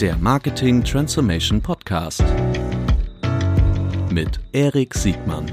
Der Marketing Transformation Podcast mit Erik Siegmann.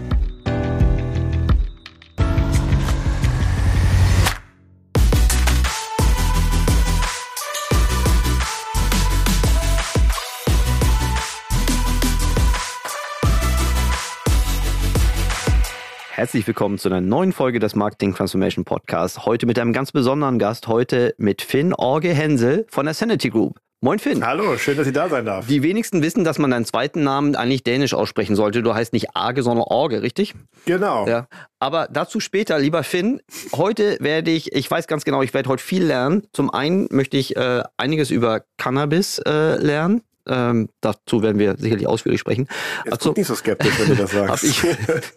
Herzlich willkommen zu einer neuen Folge des Marketing Transformation Podcasts. Heute mit einem ganz besonderen Gast, heute mit Finn Orge Hensel von der Sanity Group. Moin Finn. Hallo, schön, dass ich da sein darf. Die wenigsten wissen, dass man deinen zweiten Namen eigentlich dänisch aussprechen sollte. Du heißt nicht Arge, sondern Orge, richtig? Genau. Ja. Aber dazu später, lieber Finn. Heute werde ich, ich weiß ganz genau, ich werde heute viel lernen. Zum einen möchte ich äh, einiges über Cannabis äh, lernen. Ähm, dazu werden wir sicherlich ausführlich sprechen. Jetzt also, nicht so skeptisch, wenn du das sagst. hab ich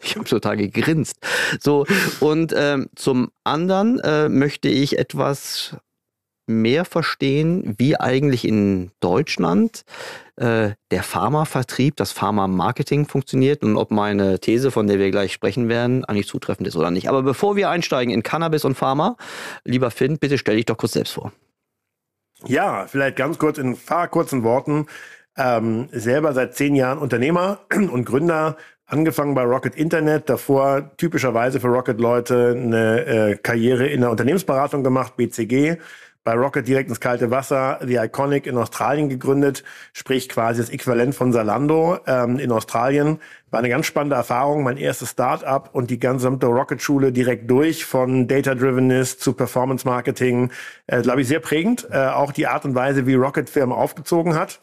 ich habe total gegrinst. So, und ähm, zum anderen äh, möchte ich etwas mehr verstehen, wie eigentlich in Deutschland äh, der Pharmavertrieb, das Pharma-Marketing funktioniert und ob meine These, von der wir gleich sprechen werden, eigentlich zutreffend ist oder nicht. Aber bevor wir einsteigen in Cannabis und Pharma, lieber Finn, bitte stell dich doch kurz selbst vor. Ja, vielleicht ganz kurz in ein paar kurzen Worten. Ähm, selber seit zehn Jahren Unternehmer und Gründer, angefangen bei Rocket Internet, davor typischerweise für Rocket-Leute eine äh, Karriere in der Unternehmensberatung gemacht, BCG, bei Rocket direkt ins kalte Wasser, The Iconic in Australien gegründet, sprich quasi das Äquivalent von Salando ähm, in Australien. War eine ganz spannende Erfahrung, mein erstes Start-up und die gesamte Rocket-Schule direkt durch, von Data-Drivenness zu Performance-Marketing, äh, glaube ich, sehr prägend. Äh, auch die Art und Weise, wie Rocket-Firmen aufgezogen hat.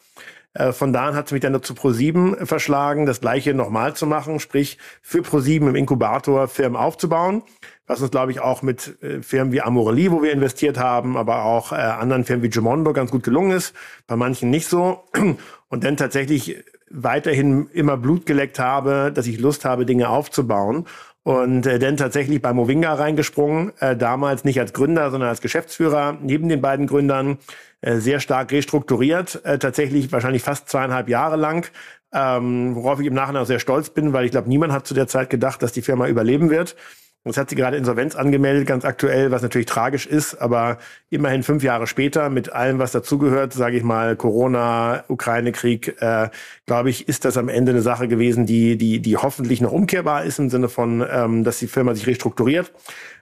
Äh, von da an hat es mich dann zu Pro7 verschlagen, das gleiche nochmal zu machen, sprich für Pro7 im Inkubator Firmen aufzubauen was uns, glaube ich, auch mit äh, Firmen wie Amorelie, wo wir investiert haben, aber auch äh, anderen Firmen wie Gemondo ganz gut gelungen ist, bei manchen nicht so. Und dann tatsächlich weiterhin immer Blut geleckt habe, dass ich Lust habe, Dinge aufzubauen. Und äh, dann tatsächlich bei Movinga reingesprungen, äh, damals nicht als Gründer, sondern als Geschäftsführer, neben den beiden Gründern, äh, sehr stark restrukturiert, äh, tatsächlich wahrscheinlich fast zweieinhalb Jahre lang, ähm, worauf ich im Nachhinein auch sehr stolz bin, weil ich glaube, niemand hat zu der Zeit gedacht, dass die Firma überleben wird. Jetzt hat sie gerade Insolvenz angemeldet, ganz aktuell, was natürlich tragisch ist, aber immerhin fünf Jahre später mit allem, was dazugehört, sage ich mal, Corona, Ukraine-Krieg, äh, glaube ich, ist das am Ende eine Sache gewesen, die, die, die hoffentlich noch umkehrbar ist im Sinne von, ähm, dass die Firma sich restrukturiert.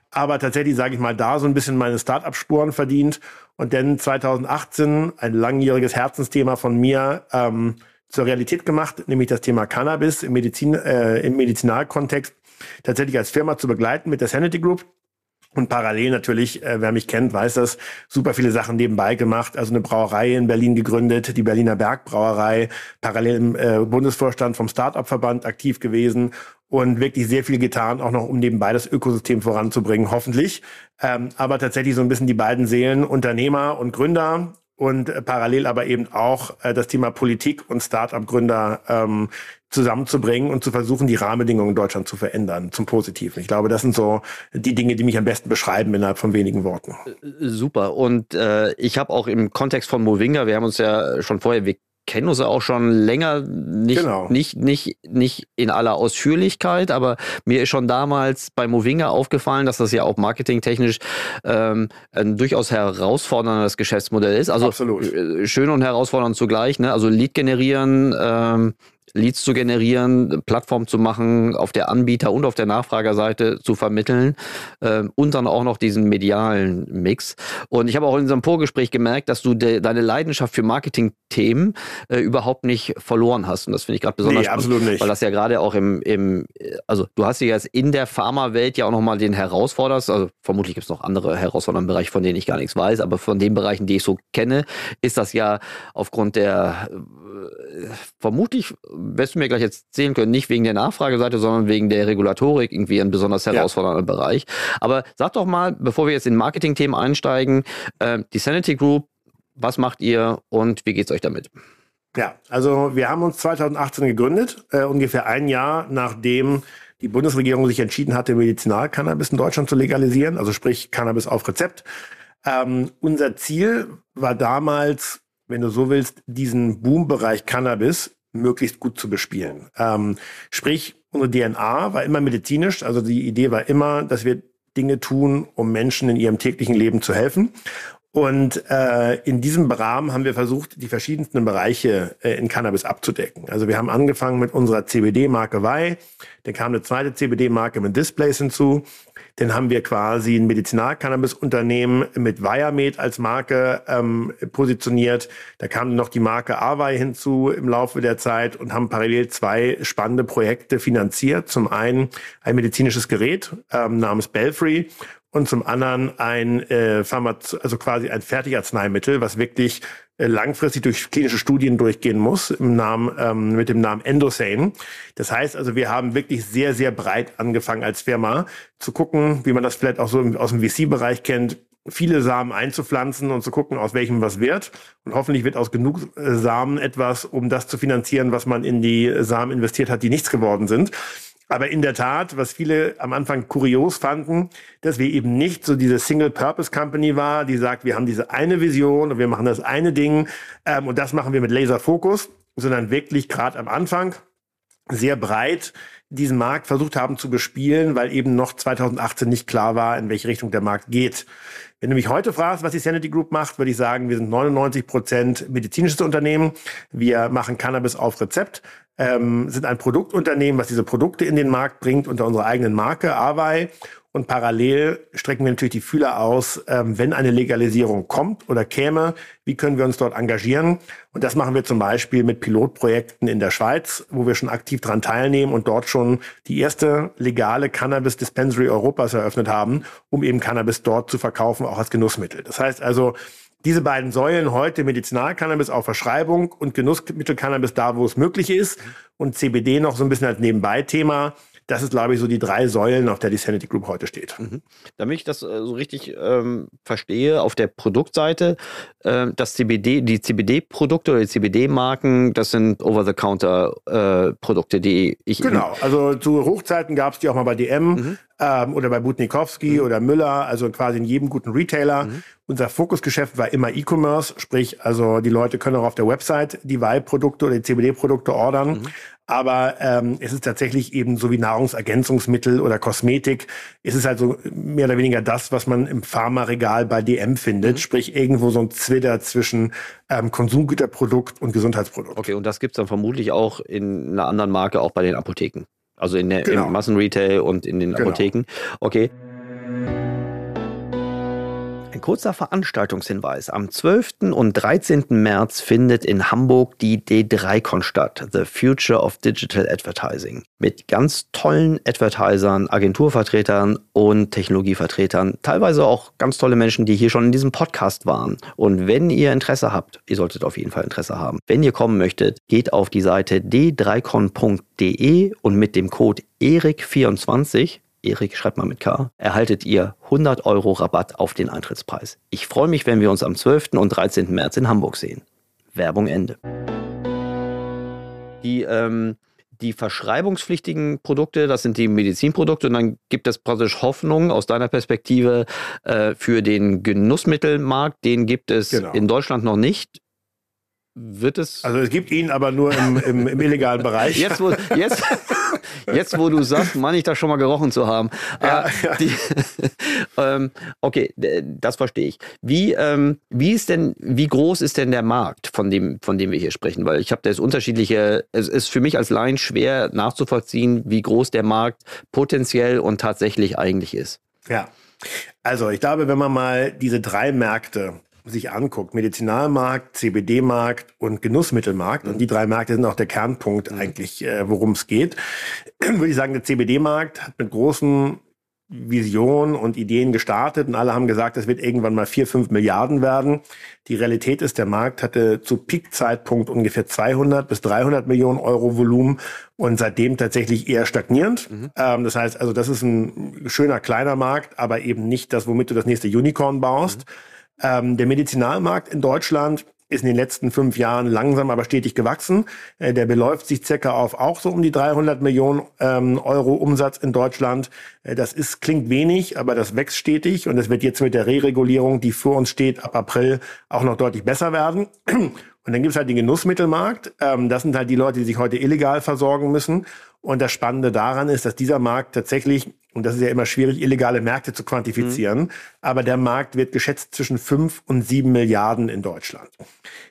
Aber tatsächlich, sage ich mal, da so ein bisschen meine Start-up-Spuren verdient und dann 2018 ein langjähriges Herzensthema von mir ähm, zur Realität gemacht, nämlich das Thema Cannabis im, Medizin, äh, im Medizinalkontext tatsächlich als Firma zu begleiten mit der Sanity Group. Und parallel natürlich, äh, wer mich kennt, weiß das, super viele Sachen nebenbei gemacht. Also eine Brauerei in Berlin gegründet, die Berliner Bergbrauerei, parallel im äh, Bundesvorstand vom Startup-Verband aktiv gewesen und wirklich sehr viel getan, auch noch um nebenbei das Ökosystem voranzubringen, hoffentlich. Ähm, aber tatsächlich so ein bisschen die beiden Seelen, Unternehmer und Gründer und äh, parallel aber eben auch äh, das Thema Politik und Start-up-Gründer ähm, zusammenzubringen und zu versuchen, die Rahmenbedingungen in Deutschland zu verändern zum Positiven. Ich glaube, das sind so die Dinge, die mich am besten beschreiben innerhalb von wenigen Worten. Super. Und äh, ich habe auch im Kontext von Movinga, wir haben uns ja schon vorher, wir kennen uns ja auch schon länger, nicht, genau. nicht, nicht, nicht in aller Ausführlichkeit, aber mir ist schon damals bei Movinga aufgefallen, dass das ja auch marketingtechnisch ähm, ein durchaus herausforderndes Geschäftsmodell ist. Also Absolut. Äh, schön und herausfordernd zugleich. Ne? Also Lead generieren, ähm, Leads zu generieren, Plattform zu machen, auf der Anbieter- und auf der Nachfragerseite zu vermitteln äh, und dann auch noch diesen medialen Mix. Und ich habe auch in unserem Vorgespräch gemerkt, dass du de deine Leidenschaft für Marketing-Themen äh, überhaupt nicht verloren hast. Und das finde ich gerade besonders nee, spannend, absolut nicht. weil das ja gerade auch im, im, also du hast ja jetzt in der Pharma-Welt ja auch nochmal den Herausforderst, also vermutlich gibt es noch andere herausfordernde Bereiche, von denen ich gar nichts weiß, aber von den Bereichen, die ich so kenne, ist das ja aufgrund der vermutlich wirst du mir gleich jetzt erzählen können, nicht wegen der Nachfrageseite, sondern wegen der Regulatorik irgendwie ein besonders herausfordernder ja. Bereich. Aber sag doch mal, bevor wir jetzt in Marketing-Themen einsteigen, äh, die Sanity Group, was macht ihr und wie geht's euch damit? Ja, also wir haben uns 2018 gegründet, äh, ungefähr ein Jahr nachdem die Bundesregierung sich entschieden hatte, Medizinalcannabis in Deutschland zu legalisieren, also sprich Cannabis auf Rezept. Ähm, unser Ziel war damals, wenn du so willst, diesen Boombereich Cannabis möglichst gut zu bespielen. Ähm, sprich, unsere DNA war immer medizinisch, also die Idee war immer, dass wir Dinge tun, um Menschen in ihrem täglichen Leben zu helfen. Und äh, in diesem Rahmen haben wir versucht, die verschiedensten Bereiche äh, in Cannabis abzudecken. Also wir haben angefangen mit unserer CBD-Marke Wei, dann kam eine zweite CBD-Marke mit Displays hinzu, dann haben wir quasi ein Medizinal-Cannabis-Unternehmen mit Viamed als Marke ähm, positioniert. Da kam noch die Marke Awei hinzu im Laufe der Zeit und haben parallel zwei spannende Projekte finanziert. Zum einen ein medizinisches Gerät ähm, namens Belfry und zum anderen ein äh, Pharmaz also quasi ein Fertigarzneimittel, was wirklich äh, langfristig durch klinische Studien durchgehen muss, im Namen, ähm, mit dem Namen Endosane. Das heißt also, wir haben wirklich sehr, sehr breit angefangen als Firma zu gucken, wie man das vielleicht auch so aus dem VC-Bereich kennt, viele Samen einzupflanzen und zu gucken, aus welchem was wird. Und hoffentlich wird aus genug äh, Samen etwas, um das zu finanzieren, was man in die Samen investiert hat, die nichts geworden sind. Aber in der Tat, was viele am Anfang kurios fanden, dass wir eben nicht so diese Single-Purpose-Company war, die sagt, wir haben diese eine Vision und wir machen das eine Ding ähm, und das machen wir mit Laser-Fokus, sondern wirklich gerade am Anfang sehr breit diesen Markt versucht haben zu bespielen, weil eben noch 2018 nicht klar war, in welche Richtung der Markt geht. Wenn du mich heute fragst, was die Sanity Group macht, würde ich sagen, wir sind 99 Prozent medizinisches Unternehmen. Wir machen Cannabis auf Rezept ähm, sind ein Produktunternehmen, was diese Produkte in den Markt bringt unter unserer eigenen Marke Awei. Und parallel strecken wir natürlich die Fühler aus, ähm, wenn eine Legalisierung kommt oder käme, wie können wir uns dort engagieren? Und das machen wir zum Beispiel mit Pilotprojekten in der Schweiz, wo wir schon aktiv dran teilnehmen und dort schon die erste legale Cannabis Dispensary Europas eröffnet haben, um eben Cannabis dort zu verkaufen, auch als Genussmittel. Das heißt also, diese beiden Säulen heute Medizinalcannabis auf Verschreibung und Genussmittelcannabis da, wo es möglich ist und CBD noch so ein bisschen als Nebenbei-Thema. Das ist, glaube ich, so die drei Säulen, auf der die Sanity Group heute steht. Mhm. Damit ich das äh, so richtig ähm, verstehe, auf der Produktseite, äh, das CBD, die CBD-Produkte oder die CBD-Marken, das sind Over-the-Counter-Produkte, äh, die ich. Genau, also zu Hochzeiten gab es die auch mal bei DM mhm. ähm, oder bei Butnikowski mhm. oder Müller, also quasi in jedem guten Retailer. Mhm. Unser Fokusgeschäft war immer E-Commerce, sprich, also die Leute können auch auf der Website die Vibe-Produkte oder die CBD-Produkte ordern. Aber ähm, es ist tatsächlich eben so wie Nahrungsergänzungsmittel oder Kosmetik. Es ist also mehr oder weniger das, was man im Pharmaregal bei DM findet. Mhm. Sprich, irgendwo so ein Zwitter zwischen ähm, Konsumgüterprodukt und Gesundheitsprodukt. Okay, und das gibt's dann vermutlich auch in einer anderen Marke, auch bei den Apotheken. Also in der, genau. im Massenretail und in den genau. Apotheken. Okay kurzer Veranstaltungshinweis. Am 12. und 13. März findet in Hamburg die D3Con statt, The Future of Digital Advertising. Mit ganz tollen Advertisern, Agenturvertretern und Technologievertretern. Teilweise auch ganz tolle Menschen, die hier schon in diesem Podcast waren. Und wenn ihr Interesse habt, ihr solltet auf jeden Fall Interesse haben. Wenn ihr kommen möchtet, geht auf die Seite d3con.de und mit dem Code ERIC24 Erik schreibt mal mit K, erhaltet ihr 100 Euro Rabatt auf den Eintrittspreis. Ich freue mich, wenn wir uns am 12. und 13. März in Hamburg sehen. Werbung Ende. Die, ähm, die verschreibungspflichtigen Produkte, das sind die Medizinprodukte und dann gibt es praktisch Hoffnung aus deiner Perspektive äh, für den Genussmittelmarkt. Den gibt es genau. in Deutschland noch nicht. Wird es. Also es gibt ihn aber nur im, im, im illegalen Bereich. Jetzt, wo, jetzt, Jetzt, wo du sagst, meine ich das schon mal gerochen zu haben. Ja, äh, ja. Die, ähm, okay, das verstehe ich. Wie, ähm, wie ist denn, wie groß ist denn der Markt, von dem, von dem wir hier sprechen? Weil ich habe das unterschiedliche, es ist für mich als Laien schwer nachzuvollziehen, wie groß der Markt potenziell und tatsächlich eigentlich ist. Ja. Also, ich glaube, wenn man mal diese drei Märkte sich anguckt, Medizinalmarkt, CBD-Markt und Genussmittelmarkt, mhm. und die drei Märkte sind auch der Kernpunkt mhm. eigentlich, äh, worum es geht, würde ich sagen, der CBD-Markt hat mit großen Visionen und Ideen gestartet und alle haben gesagt, es wird irgendwann mal vier, fünf Milliarden werden. Die Realität ist, der Markt hatte zu Peak-Zeitpunkt ungefähr 200 bis 300 Millionen Euro Volumen und seitdem tatsächlich eher stagnierend. Mhm. Ähm, das heißt also, das ist ein schöner kleiner Markt, aber eben nicht das, womit du das nächste Unicorn baust. Mhm. Ähm, der Medizinalmarkt in Deutschland ist in den letzten fünf Jahren langsam aber stetig gewachsen. Äh, der beläuft sich circa auf auch so um die 300 Millionen ähm, Euro Umsatz in Deutschland. Äh, das ist, klingt wenig, aber das wächst stetig und es wird jetzt mit der Re-Regulierung, die vor uns steht, ab April auch noch deutlich besser werden. Und dann gibt es halt den Genussmittelmarkt. Ähm, das sind halt die Leute, die sich heute illegal versorgen müssen. Und das Spannende daran ist, dass dieser Markt tatsächlich, und das ist ja immer schwierig, illegale Märkte zu quantifizieren, mhm. aber der Markt wird geschätzt zwischen fünf und sieben Milliarden in Deutschland.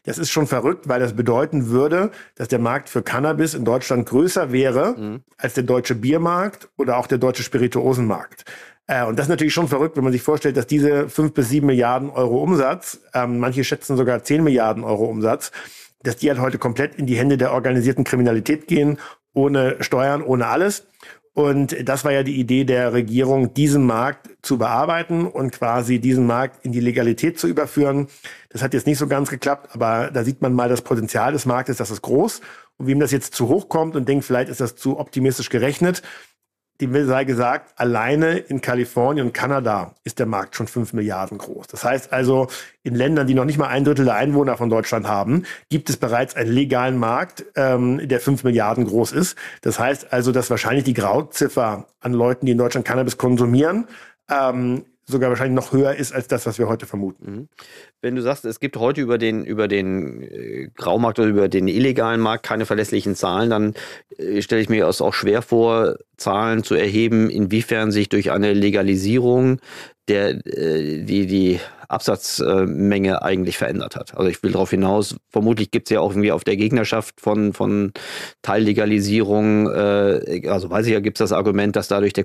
Das ist schon verrückt, weil das bedeuten würde, dass der Markt für Cannabis in Deutschland größer wäre mhm. als der deutsche Biermarkt oder auch der deutsche Spirituosenmarkt. Äh, und das ist natürlich schon verrückt, wenn man sich vorstellt, dass diese fünf bis sieben Milliarden Euro Umsatz, ähm, manche schätzen sogar zehn Milliarden Euro Umsatz, dass die halt heute komplett in die Hände der organisierten Kriminalität gehen ohne Steuern, ohne alles. Und das war ja die Idee der Regierung, diesen Markt zu bearbeiten und quasi diesen Markt in die Legalität zu überführen. Das hat jetzt nicht so ganz geklappt, aber da sieht man mal das Potenzial des Marktes, das ist groß. Und wem das jetzt zu hoch kommt und denkt, vielleicht ist das zu optimistisch gerechnet, dem sei gesagt, alleine in Kalifornien und Kanada ist der Markt schon fünf Milliarden groß. Das heißt also, in Ländern, die noch nicht mal ein Drittel der Einwohner von Deutschland haben, gibt es bereits einen legalen Markt, ähm, der fünf Milliarden groß ist. Das heißt also, dass wahrscheinlich die Grauziffer an Leuten, die in Deutschland Cannabis konsumieren, ähm, sogar wahrscheinlich noch höher ist als das, was wir heute vermuten. Mhm. Wenn du sagst, es gibt heute über den, über den äh, Graumarkt oder über den illegalen Markt keine verlässlichen Zahlen, dann äh, stelle ich mir es auch schwer vor, Zahlen zu erheben, inwiefern sich durch eine Legalisierung der, äh, die, die Absatzmenge eigentlich verändert hat. Also ich will darauf hinaus, vermutlich gibt es ja auch irgendwie auf der Gegnerschaft von, von Teillegalisierung, also weiß ich ja, gibt es das Argument, dass dadurch der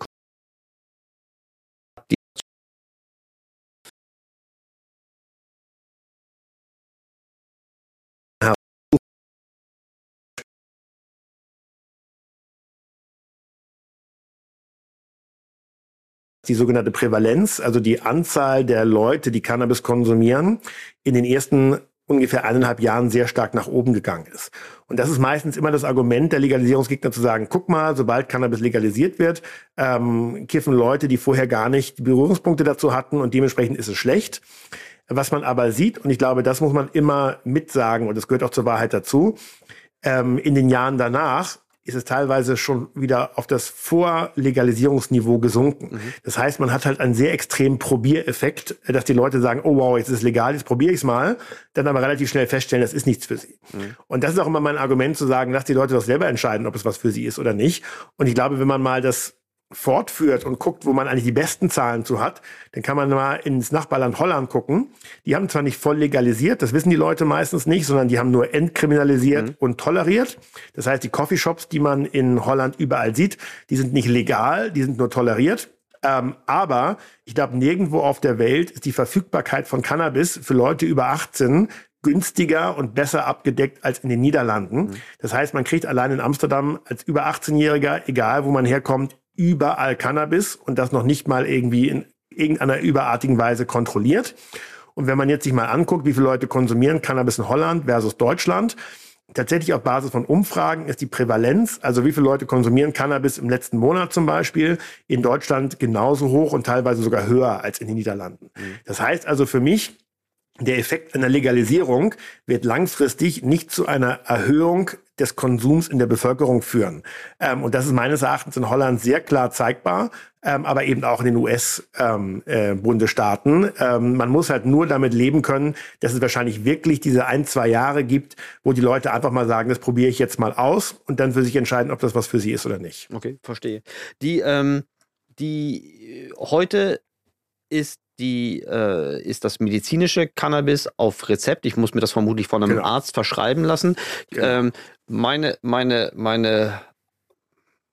die sogenannte Prävalenz, also die Anzahl der Leute, die Cannabis konsumieren, in den ersten ungefähr eineinhalb Jahren sehr stark nach oben gegangen ist. Und das ist meistens immer das Argument der Legalisierungsgegner zu sagen, guck mal, sobald Cannabis legalisiert wird, ähm, kiffen Leute, die vorher gar nicht Berührungspunkte dazu hatten und dementsprechend ist es schlecht. Was man aber sieht, und ich glaube, das muss man immer mitsagen, und das gehört auch zur Wahrheit dazu, ähm, in den Jahren danach ist es teilweise schon wieder auf das Vorlegalisierungsniveau gesunken. Mhm. Das heißt, man hat halt einen sehr extremen Probiereffekt, dass die Leute sagen, oh wow, jetzt ist es legal, jetzt probiere ich es mal, dann aber relativ schnell feststellen, das ist nichts für sie. Mhm. Und das ist auch immer mein Argument zu sagen, lass die Leute doch selber entscheiden, ob es was für sie ist oder nicht. Und ich glaube, wenn man mal das fortführt und guckt, wo man eigentlich die besten Zahlen zu hat, dann kann man mal ins Nachbarland Holland gucken. Die haben zwar nicht voll legalisiert, das wissen die Leute meistens nicht, sondern die haben nur entkriminalisiert mhm. und toleriert. Das heißt, die Coffeeshops, die man in Holland überall sieht, die sind nicht legal, die sind nur toleriert. Ähm, aber ich glaube, nirgendwo auf der Welt ist die Verfügbarkeit von Cannabis für Leute über 18 günstiger und besser abgedeckt als in den Niederlanden. Mhm. Das heißt, man kriegt allein in Amsterdam als über 18-Jähriger, egal wo man herkommt, überall Cannabis und das noch nicht mal irgendwie in irgendeiner überartigen Weise kontrolliert. Und wenn man jetzt sich mal anguckt, wie viele Leute konsumieren Cannabis in Holland versus Deutschland, tatsächlich auf Basis von Umfragen ist die Prävalenz, also wie viele Leute konsumieren Cannabis im letzten Monat zum Beispiel, in Deutschland genauso hoch und teilweise sogar höher als in den Niederlanden. Mhm. Das heißt also für mich, der Effekt einer Legalisierung wird langfristig nicht zu einer Erhöhung des Konsums in der Bevölkerung führen. Ähm, und das ist meines Erachtens in Holland sehr klar zeigbar, ähm, aber eben auch in den US-Bundesstaaten. Ähm, äh, ähm, man muss halt nur damit leben können, dass es wahrscheinlich wirklich diese ein, zwei Jahre gibt, wo die Leute einfach mal sagen, das probiere ich jetzt mal aus und dann für sich entscheiden, ob das was für sie ist oder nicht. Okay, verstehe. Die, ähm, die heute ist die äh, ist das medizinische Cannabis auf Rezept. Ich muss mir das vermutlich von einem genau. Arzt verschreiben lassen. Genau. Ähm, meine, meine, meine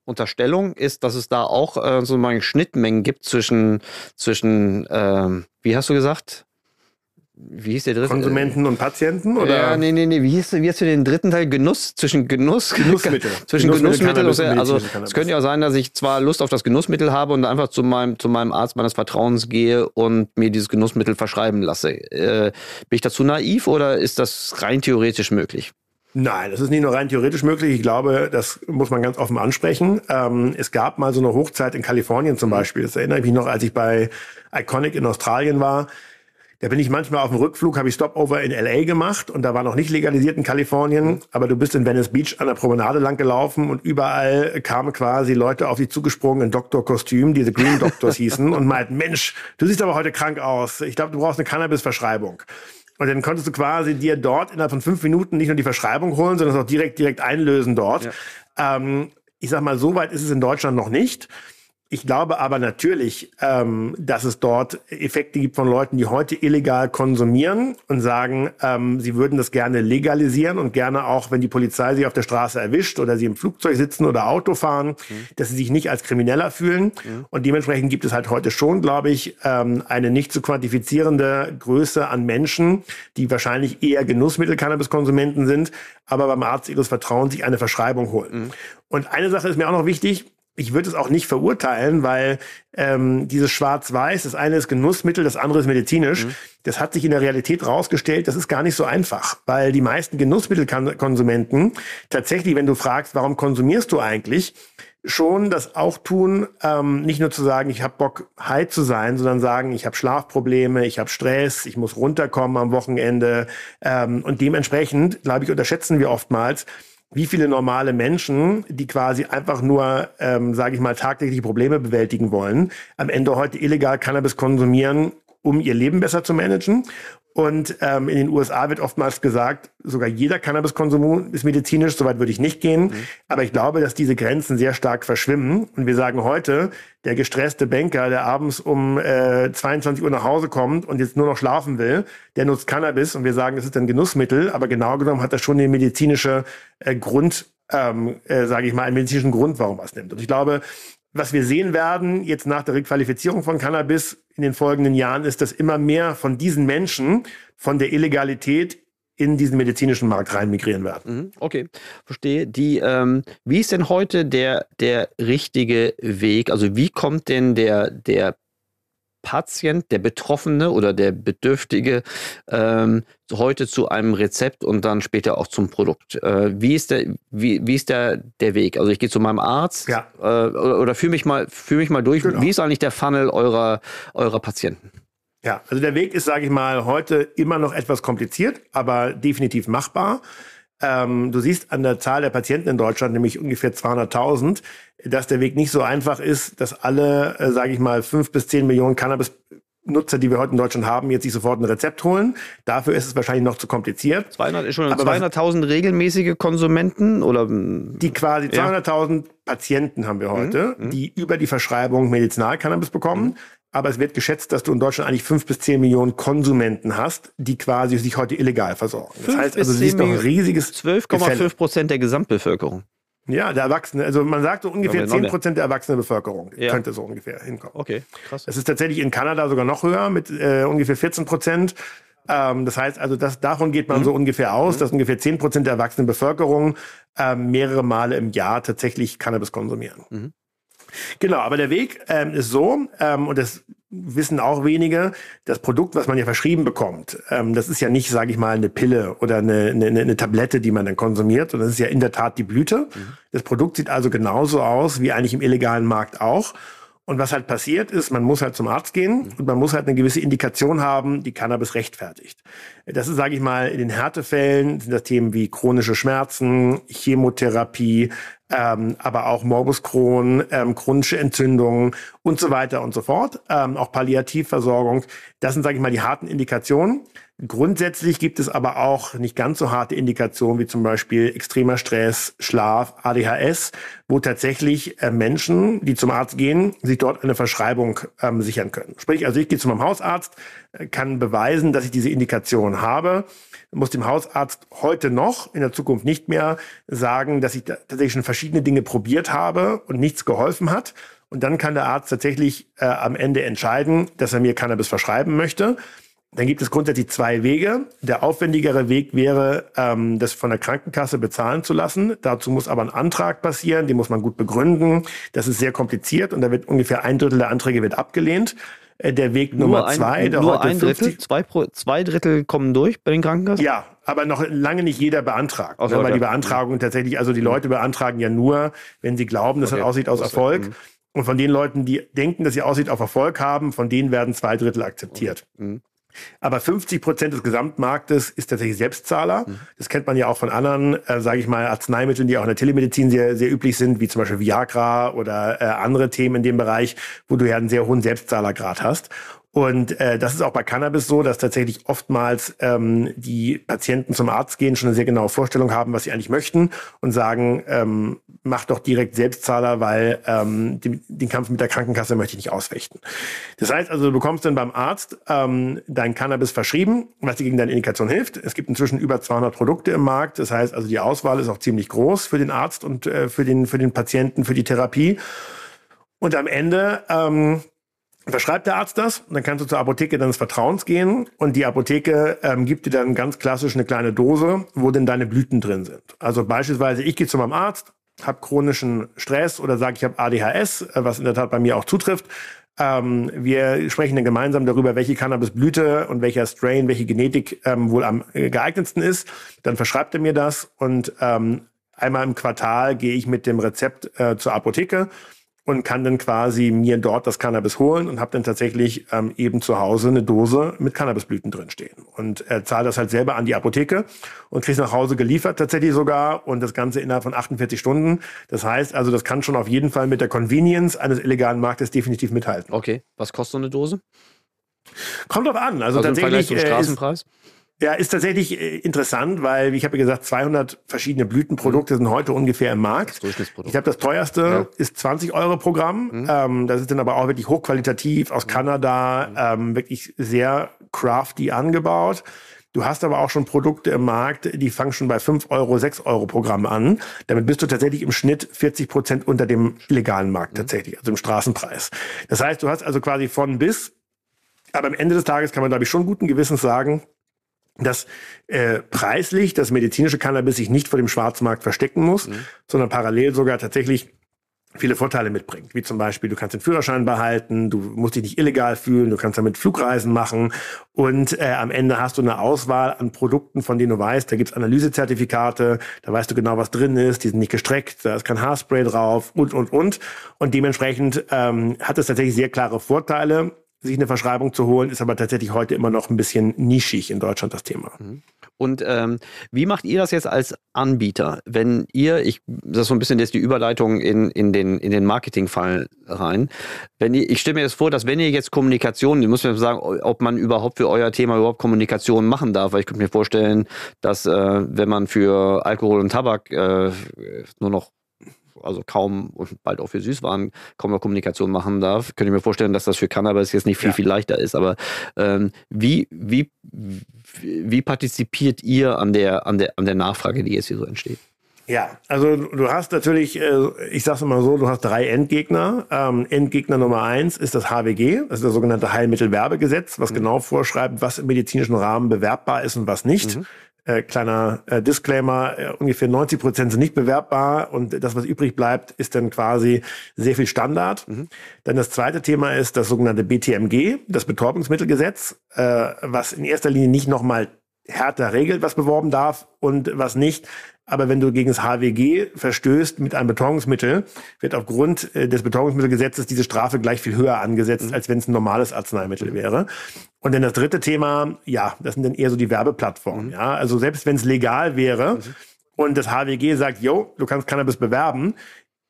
Unterstellung ist, dass es da auch äh, so mal Schnittmengen gibt zwischen, zwischen ähm, wie hast du gesagt? Wie hieß der dritte? Konsumenten und Patienten? Oder? Ja, nee, nee, nee. Wie hieß, wie hieß du den dritten Teil? Genuss? Zwischen Genuss? Genussmittel. zwischen Genussmittel. Genussmittel also, es könnte ja auch sein, dass ich zwar Lust auf das Genussmittel habe und einfach zu meinem, zu meinem Arzt meines Vertrauens gehe und mir dieses Genussmittel verschreiben lasse. Äh, bin ich dazu naiv oder ist das rein theoretisch möglich? Nein, das ist nicht nur rein theoretisch möglich. Ich glaube, das muss man ganz offen ansprechen. Ähm, es gab mal so eine Hochzeit in Kalifornien zum mhm. Beispiel. Das erinnere ich mich noch, als ich bei Iconic in Australien war da bin ich manchmal auf dem Rückflug, habe ich Stopover in LA gemacht und da war noch nicht legalisiert in Kalifornien, aber du bist in Venice Beach an der Promenade lang gelaufen und überall kamen quasi Leute auf dich zugesprungen in Doktorkostüm, diese Green Doctors hießen und meinten, Mensch, du siehst aber heute krank aus. Ich glaube, du brauchst eine Cannabis-Verschreibung. Und dann konntest du quasi dir dort innerhalb von fünf Minuten nicht nur die Verschreibung holen, sondern es auch direkt, direkt einlösen dort. Ja. Ähm, ich sag mal, so weit ist es in Deutschland noch nicht. Ich glaube aber natürlich, ähm, dass es dort Effekte gibt von Leuten, die heute illegal konsumieren und sagen, ähm, sie würden das gerne legalisieren und gerne auch, wenn die Polizei sie auf der Straße erwischt oder sie im Flugzeug sitzen oder Auto fahren, mhm. dass sie sich nicht als Krimineller fühlen. Mhm. Und dementsprechend gibt es halt heute schon, glaube ich, ähm, eine nicht zu quantifizierende Größe an Menschen, die wahrscheinlich eher Genussmittel-Cannabis-Konsumenten sind, aber beim Arzt ihres Vertrauens sich eine Verschreibung holen. Mhm. Und eine Sache ist mir auch noch wichtig, ich würde es auch nicht verurteilen, weil ähm, dieses Schwarz-Weiß, das eine ist Genussmittel, das andere ist medizinisch. Mhm. Das hat sich in der Realität rausgestellt, das ist gar nicht so einfach, weil die meisten Genussmittelkonsumenten tatsächlich, wenn du fragst, warum konsumierst du eigentlich, schon das auch tun, ähm, nicht nur zu sagen, ich habe Bock, high zu sein, sondern sagen, ich habe Schlafprobleme, ich habe Stress, ich muss runterkommen am Wochenende. Ähm, und dementsprechend, glaube ich, unterschätzen wir oftmals, wie viele normale Menschen, die quasi einfach nur, ähm, sage ich mal, tagtägliche Probleme bewältigen wollen, am Ende heute illegal Cannabis konsumieren, um ihr Leben besser zu managen und ähm, in den USA wird oftmals gesagt, sogar jeder Cannabiskonsum ist medizinisch, soweit würde ich nicht gehen. Mhm. Aber ich glaube, dass diese Grenzen sehr stark verschwimmen. Und wir sagen heute, der gestresste Banker, der abends um äh, 22 Uhr nach Hause kommt und jetzt nur noch schlafen will, der nutzt Cannabis und wir sagen, das ist ein Genussmittel, aber genau genommen hat das schon eine medizinische äh, Grund, ähm, äh, sage ich mal, einen medizinischen Grund, warum er es nimmt. Und ich glaube, was wir sehen werden jetzt nach der Requalifizierung von Cannabis in den folgenden Jahren, ist, dass immer mehr von diesen Menschen von der Illegalität in diesen medizinischen Markt rein migrieren werden. Mhm, okay, verstehe. Die, ähm, wie ist denn heute der, der richtige Weg? Also wie kommt denn der, der Patient, der Betroffene oder der Bedürftige ähm, heute zu einem Rezept und dann später auch zum Produkt. Äh, wie ist der, wie, wie ist der, der Weg? Also ich gehe zu meinem Arzt ja. äh, oder, oder führe mich mal, führ mich mal durch. Genau. Wie ist eigentlich der Funnel eurer, eurer Patienten? Ja, also der Weg ist, sage ich mal, heute immer noch etwas kompliziert, aber definitiv machbar. Ähm, du siehst an der Zahl der Patienten in Deutschland, nämlich ungefähr 200.000, dass der Weg nicht so einfach ist, dass alle, äh, sage ich mal, fünf bis zehn Millionen Cannabis Nutzer, die wir heute in Deutschland haben, jetzt sich sofort ein Rezept holen. Dafür ist es wahrscheinlich noch zu kompliziert. 200 ist schon 200.000 regelmäßige Konsumenten oder die quasi 200.000 ja. Patienten haben wir heute, mhm, mhm. die über die Verschreibung Medizinalcannabis bekommen. Mhm. Aber es wird geschätzt, dass du in Deutschland eigentlich fünf bis zehn Millionen Konsumenten hast, die quasi sich heute illegal versorgen. Das heißt also, du siehst doch ein riesiges 12,5 Prozent der Gesamtbevölkerung. Ja, der Erwachsene, also man sagt so ungefähr zehn Prozent der erwachsenen Bevölkerung ja. könnte so ungefähr hinkommen. Okay, krass. Es ist tatsächlich in Kanada sogar noch höher mit äh, ungefähr 14 Prozent. Ähm, das heißt also, das, davon geht man mhm. so ungefähr aus, mhm. dass ungefähr zehn Prozent der erwachsenen Bevölkerung äh, mehrere Male im Jahr tatsächlich Cannabis konsumieren. Mhm. Genau, aber der Weg ähm, ist so, ähm, und das wissen auch wenige, das Produkt, was man ja verschrieben bekommt, ähm, das ist ja nicht, sage ich mal, eine Pille oder eine, eine, eine Tablette, die man dann konsumiert, sondern das ist ja in der Tat die Blüte. Mhm. Das Produkt sieht also genauso aus wie eigentlich im illegalen Markt auch. Und was halt passiert ist, man muss halt zum Arzt gehen mhm. und man muss halt eine gewisse Indikation haben, die Cannabis rechtfertigt. Das ist, sage ich mal, in den Härtefällen sind das Themen wie chronische Schmerzen, Chemotherapie, ähm, aber auch Morbus Crohn, ähm, chronische Entzündungen und so weiter und so fort. Ähm, auch Palliativversorgung. Das sind, sage ich mal, die harten Indikationen. Grundsätzlich gibt es aber auch nicht ganz so harte Indikationen wie zum Beispiel extremer Stress, Schlaf, ADHS, wo tatsächlich äh, Menschen, die zum Arzt gehen, sich dort eine Verschreibung ähm, sichern können. Sprich, also ich gehe zu meinem Hausarzt, äh, kann beweisen, dass ich diese Indikation habe, muss dem Hausarzt heute noch, in der Zukunft nicht mehr, sagen, dass ich tatsächlich schon verschiedene Dinge probiert habe und nichts geholfen hat. Und dann kann der Arzt tatsächlich äh, am Ende entscheiden, dass er mir Cannabis verschreiben möchte. Dann gibt es grundsätzlich zwei Wege. Der aufwendigere Weg wäre, ähm, das von der Krankenkasse bezahlen zu lassen. Dazu muss aber ein Antrag passieren, den muss man gut begründen. Das ist sehr kompliziert und da wird ungefähr ein Drittel der Anträge wird abgelehnt. Äh, der Weg nur Nummer ein, zwei, der nur heute ein Drittel, zwei, zwei Drittel kommen durch bei den Krankenkassen? Ja, aber noch lange nicht jeder beantragt. Also, ne, weil die Beantragung tatsächlich, also die mhm. Leute beantragen ja nur, wenn sie glauben, dass okay. das aussieht aus Erfolg. Mhm. Und von den Leuten, die denken, dass sie aussieht auf Erfolg haben, von denen werden zwei Drittel akzeptiert. Mhm. Aber 50 Prozent des Gesamtmarktes ist tatsächlich Selbstzahler. Mhm. Das kennt man ja auch von anderen, äh, sage ich mal, Arzneimitteln, die auch in der Telemedizin sehr, sehr üblich sind, wie zum Beispiel Viagra oder äh, andere Themen in dem Bereich, wo du ja einen sehr hohen Selbstzahlergrad hast. Und äh, das ist auch bei Cannabis so, dass tatsächlich oftmals ähm, die Patienten zum Arzt gehen, schon eine sehr genaue Vorstellung haben, was sie eigentlich möchten und sagen, ähm, mach doch direkt Selbstzahler, weil ähm, den, den Kampf mit der Krankenkasse möchte ich nicht ausfechten. Das heißt also, du bekommst dann beim Arzt ähm, dein Cannabis verschrieben, was dir gegen deine Indikation hilft. Es gibt inzwischen über 200 Produkte im Markt. Das heißt also, die Auswahl ist auch ziemlich groß für den Arzt und äh, für, den, für den Patienten, für die Therapie. Und am Ende ähm, verschreibt der Arzt das dann kannst du zur Apotheke deines Vertrauens gehen und die Apotheke ähm, gibt dir dann ganz klassisch eine kleine Dose, wo denn deine Blüten drin sind. Also beispielsweise, ich gehe zu meinem Arzt, habe chronischen Stress oder sage, ich habe ADHS, äh, was in der Tat bei mir auch zutrifft. Ähm, wir sprechen dann gemeinsam darüber, welche Cannabisblüte und welcher Strain, welche Genetik ähm, wohl am äh, geeignetsten ist. Dann verschreibt er mir das und ähm, einmal im Quartal gehe ich mit dem Rezept äh, zur Apotheke und kann dann quasi mir dort das Cannabis holen und habe dann tatsächlich ähm, eben zu Hause eine Dose mit Cannabisblüten drinstehen. Und er zahlt das halt selber an die Apotheke und kriegt nach Hause geliefert tatsächlich sogar und das Ganze innerhalb von 48 Stunden. Das heißt also, das kann schon auf jeden Fall mit der Convenience eines illegalen Marktes definitiv mithalten. Okay, was kostet so eine Dose? Kommt drauf an. Also, also tatsächlich. Im Straßenpreis? Ist, ja, ist tatsächlich äh, interessant, weil ich habe ja gesagt, 200 verschiedene Blütenprodukte mhm. sind heute ungefähr im Markt. Ich glaube, das teuerste ja. ist 20 Euro Programm. Mhm. Ähm, das ist dann aber auch wirklich hochqualitativ aus mhm. Kanada, mhm. ähm, wirklich sehr crafty angebaut. Du hast aber auch schon Produkte im Markt, die fangen schon bei 5 Euro, 6 Euro Programm an. Damit bist du tatsächlich im Schnitt 40 Prozent unter dem legalen Markt mhm. tatsächlich, also im Straßenpreis. Das heißt, du hast also quasi von bis, aber am Ende des Tages kann man, glaube ich, schon guten Gewissens sagen, dass äh, preislich das medizinische Cannabis sich nicht vor dem Schwarzmarkt verstecken muss, mhm. sondern parallel sogar tatsächlich viele Vorteile mitbringt. Wie zum Beispiel, du kannst den Führerschein behalten, du musst dich nicht illegal fühlen, du kannst damit Flugreisen machen und äh, am Ende hast du eine Auswahl an Produkten, von denen du weißt, da gibt's Analysezertifikate, da weißt du genau, was drin ist, die sind nicht gestreckt, da ist kein Haarspray drauf und, und, und. Und dementsprechend ähm, hat es tatsächlich sehr klare Vorteile sich eine Verschreibung zu holen, ist aber tatsächlich heute immer noch ein bisschen nischig in Deutschland das Thema. Mhm. Und ähm, wie macht ihr das jetzt als Anbieter, wenn ihr, ich, das ist so ein bisschen jetzt die Überleitung in, in den, in den Marketingfall rein, wenn ihr, ich stelle mir jetzt vor, dass wenn ihr jetzt Kommunikation, ich muss mir sagen, ob man überhaupt für euer Thema überhaupt Kommunikation machen darf, weil ich könnte mir vorstellen, dass äh, wenn man für Alkohol und Tabak äh, nur noch also kaum und bald auch für Süßwaren kaum noch Kommunikation machen darf, könnte ich mir vorstellen, dass das für Cannabis jetzt nicht viel, ja. viel leichter ist. Aber ähm, wie, wie, wie partizipiert ihr an der, an, der, an der Nachfrage, die jetzt hier so entsteht? Ja, also du hast natürlich, äh, ich sag's mal so, du hast drei Endgegner. Ähm, Endgegner Nummer eins ist das HWG, das ist das sogenannte Heilmittelwerbegesetz, was mhm. genau vorschreibt, was im medizinischen Rahmen bewerbbar ist und was nicht. Mhm. Äh, kleiner äh, Disclaimer, äh, ungefähr 90 Prozent sind nicht bewerbbar und das, was übrig bleibt, ist dann quasi sehr viel Standard. Mhm. Dann das zweite Thema ist das sogenannte BTMG, das Betäubungsmittelgesetz, äh, was in erster Linie nicht nochmal härter regelt, was beworben darf und was nicht. Aber wenn du gegen das HWG verstößt mit einem Betäubungsmittel, wird aufgrund äh, des Betäubungsmittelgesetzes diese Strafe gleich viel höher angesetzt, mhm. als wenn es ein normales Arzneimittel wäre. Und dann das dritte Thema, ja, das sind dann eher so die Werbeplattformen. Mhm. Ja, also selbst wenn es legal wäre mhm. und das HWG sagt, yo, du kannst Cannabis bewerben,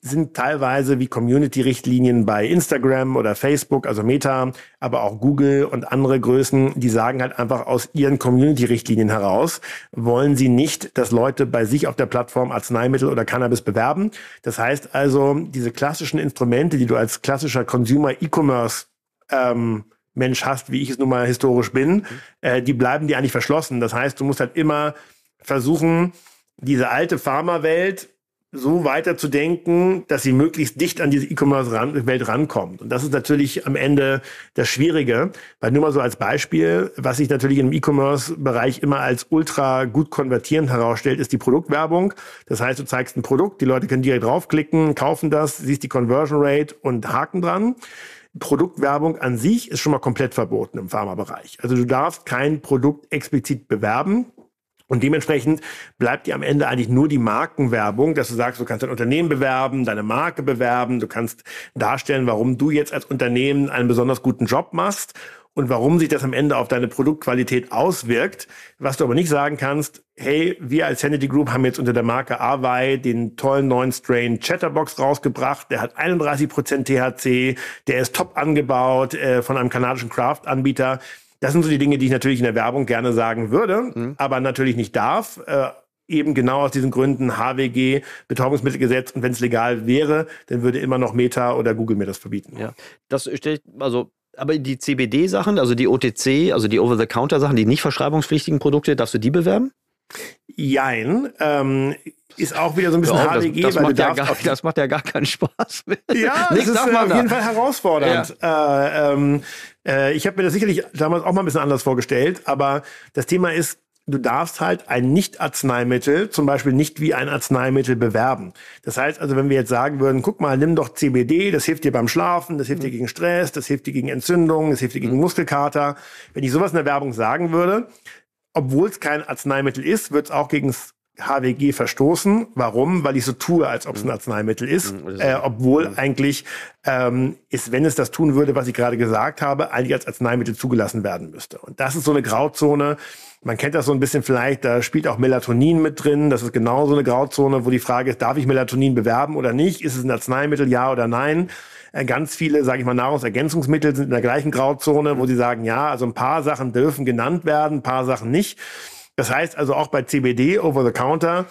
sind teilweise wie Community-Richtlinien bei Instagram oder Facebook, also Meta, aber auch Google und andere Größen, die sagen halt einfach aus ihren Community-Richtlinien heraus, wollen sie nicht, dass Leute bei sich auf der Plattform Arzneimittel oder Cannabis bewerben. Das heißt also, diese klassischen Instrumente, die du als klassischer Consumer E-Commerce ähm, Mensch hast, wie ich es nun mal historisch bin, mhm. äh, die bleiben dir eigentlich verschlossen. Das heißt, du musst halt immer versuchen, diese alte Pharma-Welt so weiter zu denken, dass sie möglichst dicht an diese E-Commerce-Welt rankommt. Und das ist natürlich am Ende das Schwierige, weil nur mal so als Beispiel, was sich natürlich im E-Commerce-Bereich immer als ultra gut konvertierend herausstellt, ist die Produktwerbung. Das heißt, du zeigst ein Produkt, die Leute können direkt draufklicken, kaufen das, siehst die Conversion Rate und Haken dran. Produktwerbung an sich ist schon mal komplett verboten im Pharmabereich. Also du darfst kein Produkt explizit bewerben. Und dementsprechend bleibt dir am Ende eigentlich nur die Markenwerbung, dass du sagst, du kannst dein Unternehmen bewerben, deine Marke bewerben, du kannst darstellen, warum du jetzt als Unternehmen einen besonders guten Job machst. und warum sich das am Ende auf deine Produktqualität auswirkt. Was du aber nicht sagen kannst, hey, wir als Sanity Group haben jetzt unter der Marke Awei den tollen neuen Strain Chatterbox rausgebracht. Der hat 31% THC, der ist top angebaut äh, von einem kanadischen Craft-Anbieter. Das sind so die Dinge, die ich natürlich in der Werbung gerne sagen würde, mhm. aber natürlich nicht darf. Äh, eben genau aus diesen Gründen HWG, Betäubungsmittelgesetz. Und wenn es legal wäre, dann würde immer noch Meta oder Google mir das verbieten. Ja, das stellt, also aber die CBD-Sachen, also die OTC, also die Over-the-Counter-Sachen, die nicht verschreibungspflichtigen Produkte, darfst du die bewerben? Jein. Ähm, ist auch wieder so ein bisschen ja, HWG, das, das, macht ja gar, das macht ja gar keinen Spaß mehr. Ja, das ist äh, auf jeden Fall herausfordernd. Ja. Äh, ähm, äh, ich habe mir das sicherlich damals auch mal ein bisschen anders vorgestellt, aber das Thema ist, du darfst halt ein Nicht-Arzneimittel zum Beispiel nicht wie ein Arzneimittel bewerben. Das heißt also, wenn wir jetzt sagen würden, guck mal, nimm doch CBD, das hilft dir beim Schlafen, das hilft mhm. dir gegen Stress, das hilft dir gegen Entzündungen, das hilft dir gegen mhm. Muskelkater. Wenn ich sowas in der Werbung sagen würde, obwohl es kein Arzneimittel ist, wird es auch gegen HWG verstoßen. Warum? Weil ich so tue, als ob es ein mhm. Arzneimittel ist, mhm, äh, obwohl eigentlich ähm, ist, wenn es das tun würde, was ich gerade gesagt habe, eigentlich als Arzneimittel zugelassen werden müsste. Und das ist so eine Grauzone. Man kennt das so ein bisschen vielleicht, da spielt auch Melatonin mit drin. Das ist genau so eine Grauzone, wo die Frage ist, darf ich Melatonin bewerben oder nicht? Ist es ein Arzneimittel, ja oder nein? Äh, ganz viele, sage ich mal, Nahrungsergänzungsmittel sind in der gleichen Grauzone, wo sie sagen, ja, also ein paar Sachen dürfen genannt werden, ein paar Sachen nicht. Das heißt also auch bei CBD over the counter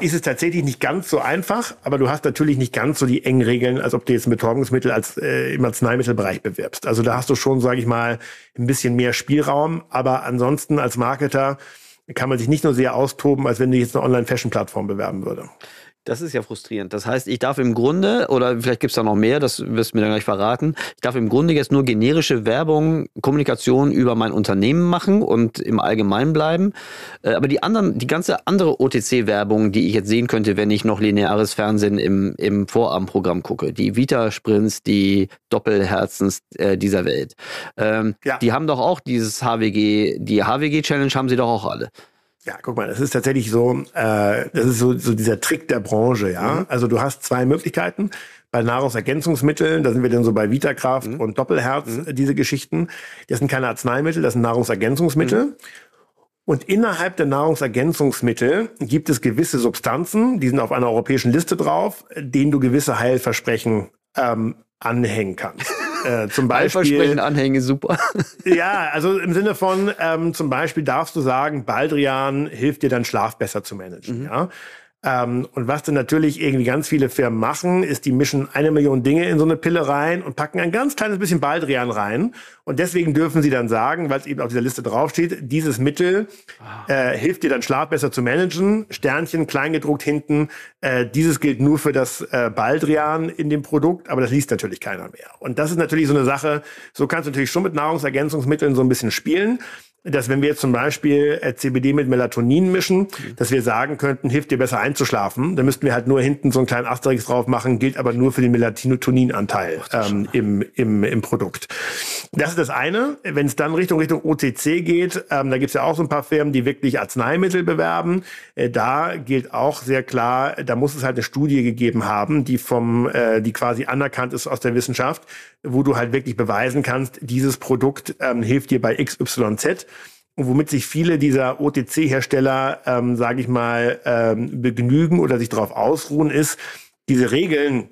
ist es tatsächlich nicht ganz so einfach, aber du hast natürlich nicht ganz so die engen Regeln, als ob du jetzt ein Betäubungsmittel als äh, im Arzneimittelbereich bewirbst. Also da hast du schon, sage ich mal, ein bisschen mehr Spielraum, aber ansonsten als Marketer kann man sich nicht nur sehr austoben, als wenn du jetzt eine Online-Fashion-Plattform bewerben würde. Das ist ja frustrierend. Das heißt, ich darf im Grunde, oder vielleicht gibt es da noch mehr, das wirst du mir dann gleich verraten, ich darf im Grunde jetzt nur generische Werbung, Kommunikation über mein Unternehmen machen und im Allgemeinen bleiben. Äh, aber die anderen, die ganze andere OTC-Werbung, die ich jetzt sehen könnte, wenn ich noch lineares Fernsehen im, im Vorabendprogramm gucke, die Vita-Sprints, die Doppelherzens äh, dieser Welt, ähm, ja. die haben doch auch dieses HWG, die HWG-Challenge haben sie doch auch alle. Ja, guck mal, das ist tatsächlich so, äh, das ist so, so dieser Trick der Branche, ja. Mhm. Also du hast zwei Möglichkeiten. Bei Nahrungsergänzungsmitteln, da sind wir dann so bei Vitakraft mhm. und Doppelherz, mhm. diese Geschichten. Das sind keine Arzneimittel, das sind Nahrungsergänzungsmittel. Mhm. Und innerhalb der Nahrungsergänzungsmittel gibt es gewisse Substanzen, die sind auf einer europäischen Liste drauf, denen du gewisse Heilversprechen ähm, anhängen kannst. Äh, zum Beispiel. Anhänge, super. ja, also im Sinne von, ähm, zum Beispiel darfst du sagen, Baldrian hilft dir deinen Schlaf besser zu managen. Mhm. Ja? Ähm, und was dann natürlich irgendwie ganz viele Firmen machen, ist, die mischen eine Million Dinge in so eine Pille rein und packen ein ganz kleines bisschen Baldrian rein. Und deswegen dürfen sie dann sagen, weil es eben auf dieser Liste draufsteht, dieses Mittel ah. äh, hilft dir dann Schlaf besser zu managen. Sternchen kleingedruckt hinten. Äh, dieses gilt nur für das äh, Baldrian in dem Produkt, aber das liest natürlich keiner mehr. Und das ist natürlich so eine Sache, so kannst du natürlich schon mit Nahrungsergänzungsmitteln so ein bisschen spielen dass wenn wir jetzt zum Beispiel äh, CBD mit Melatonin mischen, mhm. dass wir sagen könnten, hilft dir besser einzuschlafen. Dann müssten wir halt nur hinten so einen kleinen Asterix drauf machen, gilt aber nur für den Melatonin-Anteil ähm, im, im, im Produkt. Das ist das eine. Wenn es dann Richtung Richtung OTC geht, ähm, da gibt es ja auch so ein paar Firmen, die wirklich Arzneimittel bewerben. Äh, da gilt auch sehr klar, da muss es halt eine Studie gegeben haben, die vom, äh, die quasi anerkannt ist aus der Wissenschaft, wo du halt wirklich beweisen kannst, dieses Produkt ähm, hilft dir bei XYZ und womit sich viele dieser OTC-Hersteller, ähm, sage ich mal, ähm, begnügen oder sich darauf ausruhen, ist, diese Regeln,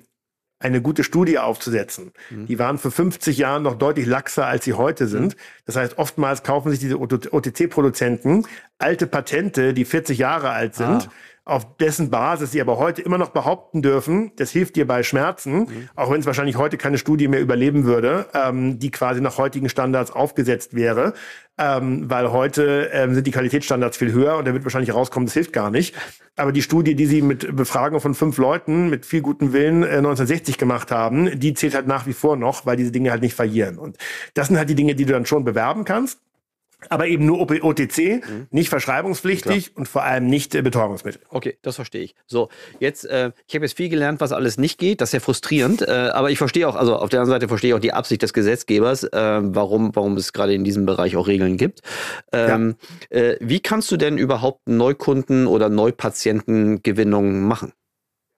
eine gute Studie aufzusetzen. Mhm. Die waren für 50 Jahren noch deutlich laxer, als sie heute sind. Mhm. Das heißt, oftmals kaufen sich diese OTC-Produzenten alte Patente, die 40 Jahre alt sind. Ah auf dessen Basis sie aber heute immer noch behaupten dürfen, das hilft dir bei Schmerzen, mhm. auch wenn es wahrscheinlich heute keine Studie mehr überleben würde, ähm, die quasi nach heutigen Standards aufgesetzt wäre, ähm, weil heute ähm, sind die Qualitätsstandards viel höher und da wird wahrscheinlich rauskommen, das hilft gar nicht. Aber die Studie, die sie mit Befragung von fünf Leuten mit viel gutem Willen äh, 1960 gemacht haben, die zählt halt nach wie vor noch, weil diese Dinge halt nicht verlieren. Und das sind halt die Dinge, die du dann schon bewerben kannst aber eben nur OTC, mhm. nicht verschreibungspflichtig Klar. und vor allem nicht äh, Betäubungsmittel. Okay, das verstehe ich. So, jetzt, äh, ich habe jetzt viel gelernt, was alles nicht geht. Das ist ja frustrierend, äh, aber ich verstehe auch, also auf der anderen Seite verstehe ich auch die Absicht des Gesetzgebers, äh, warum, warum es gerade in diesem Bereich auch Regeln gibt. Ähm, ja. Äh, wie kannst du denn überhaupt Neukunden oder Neupatientengewinnung machen?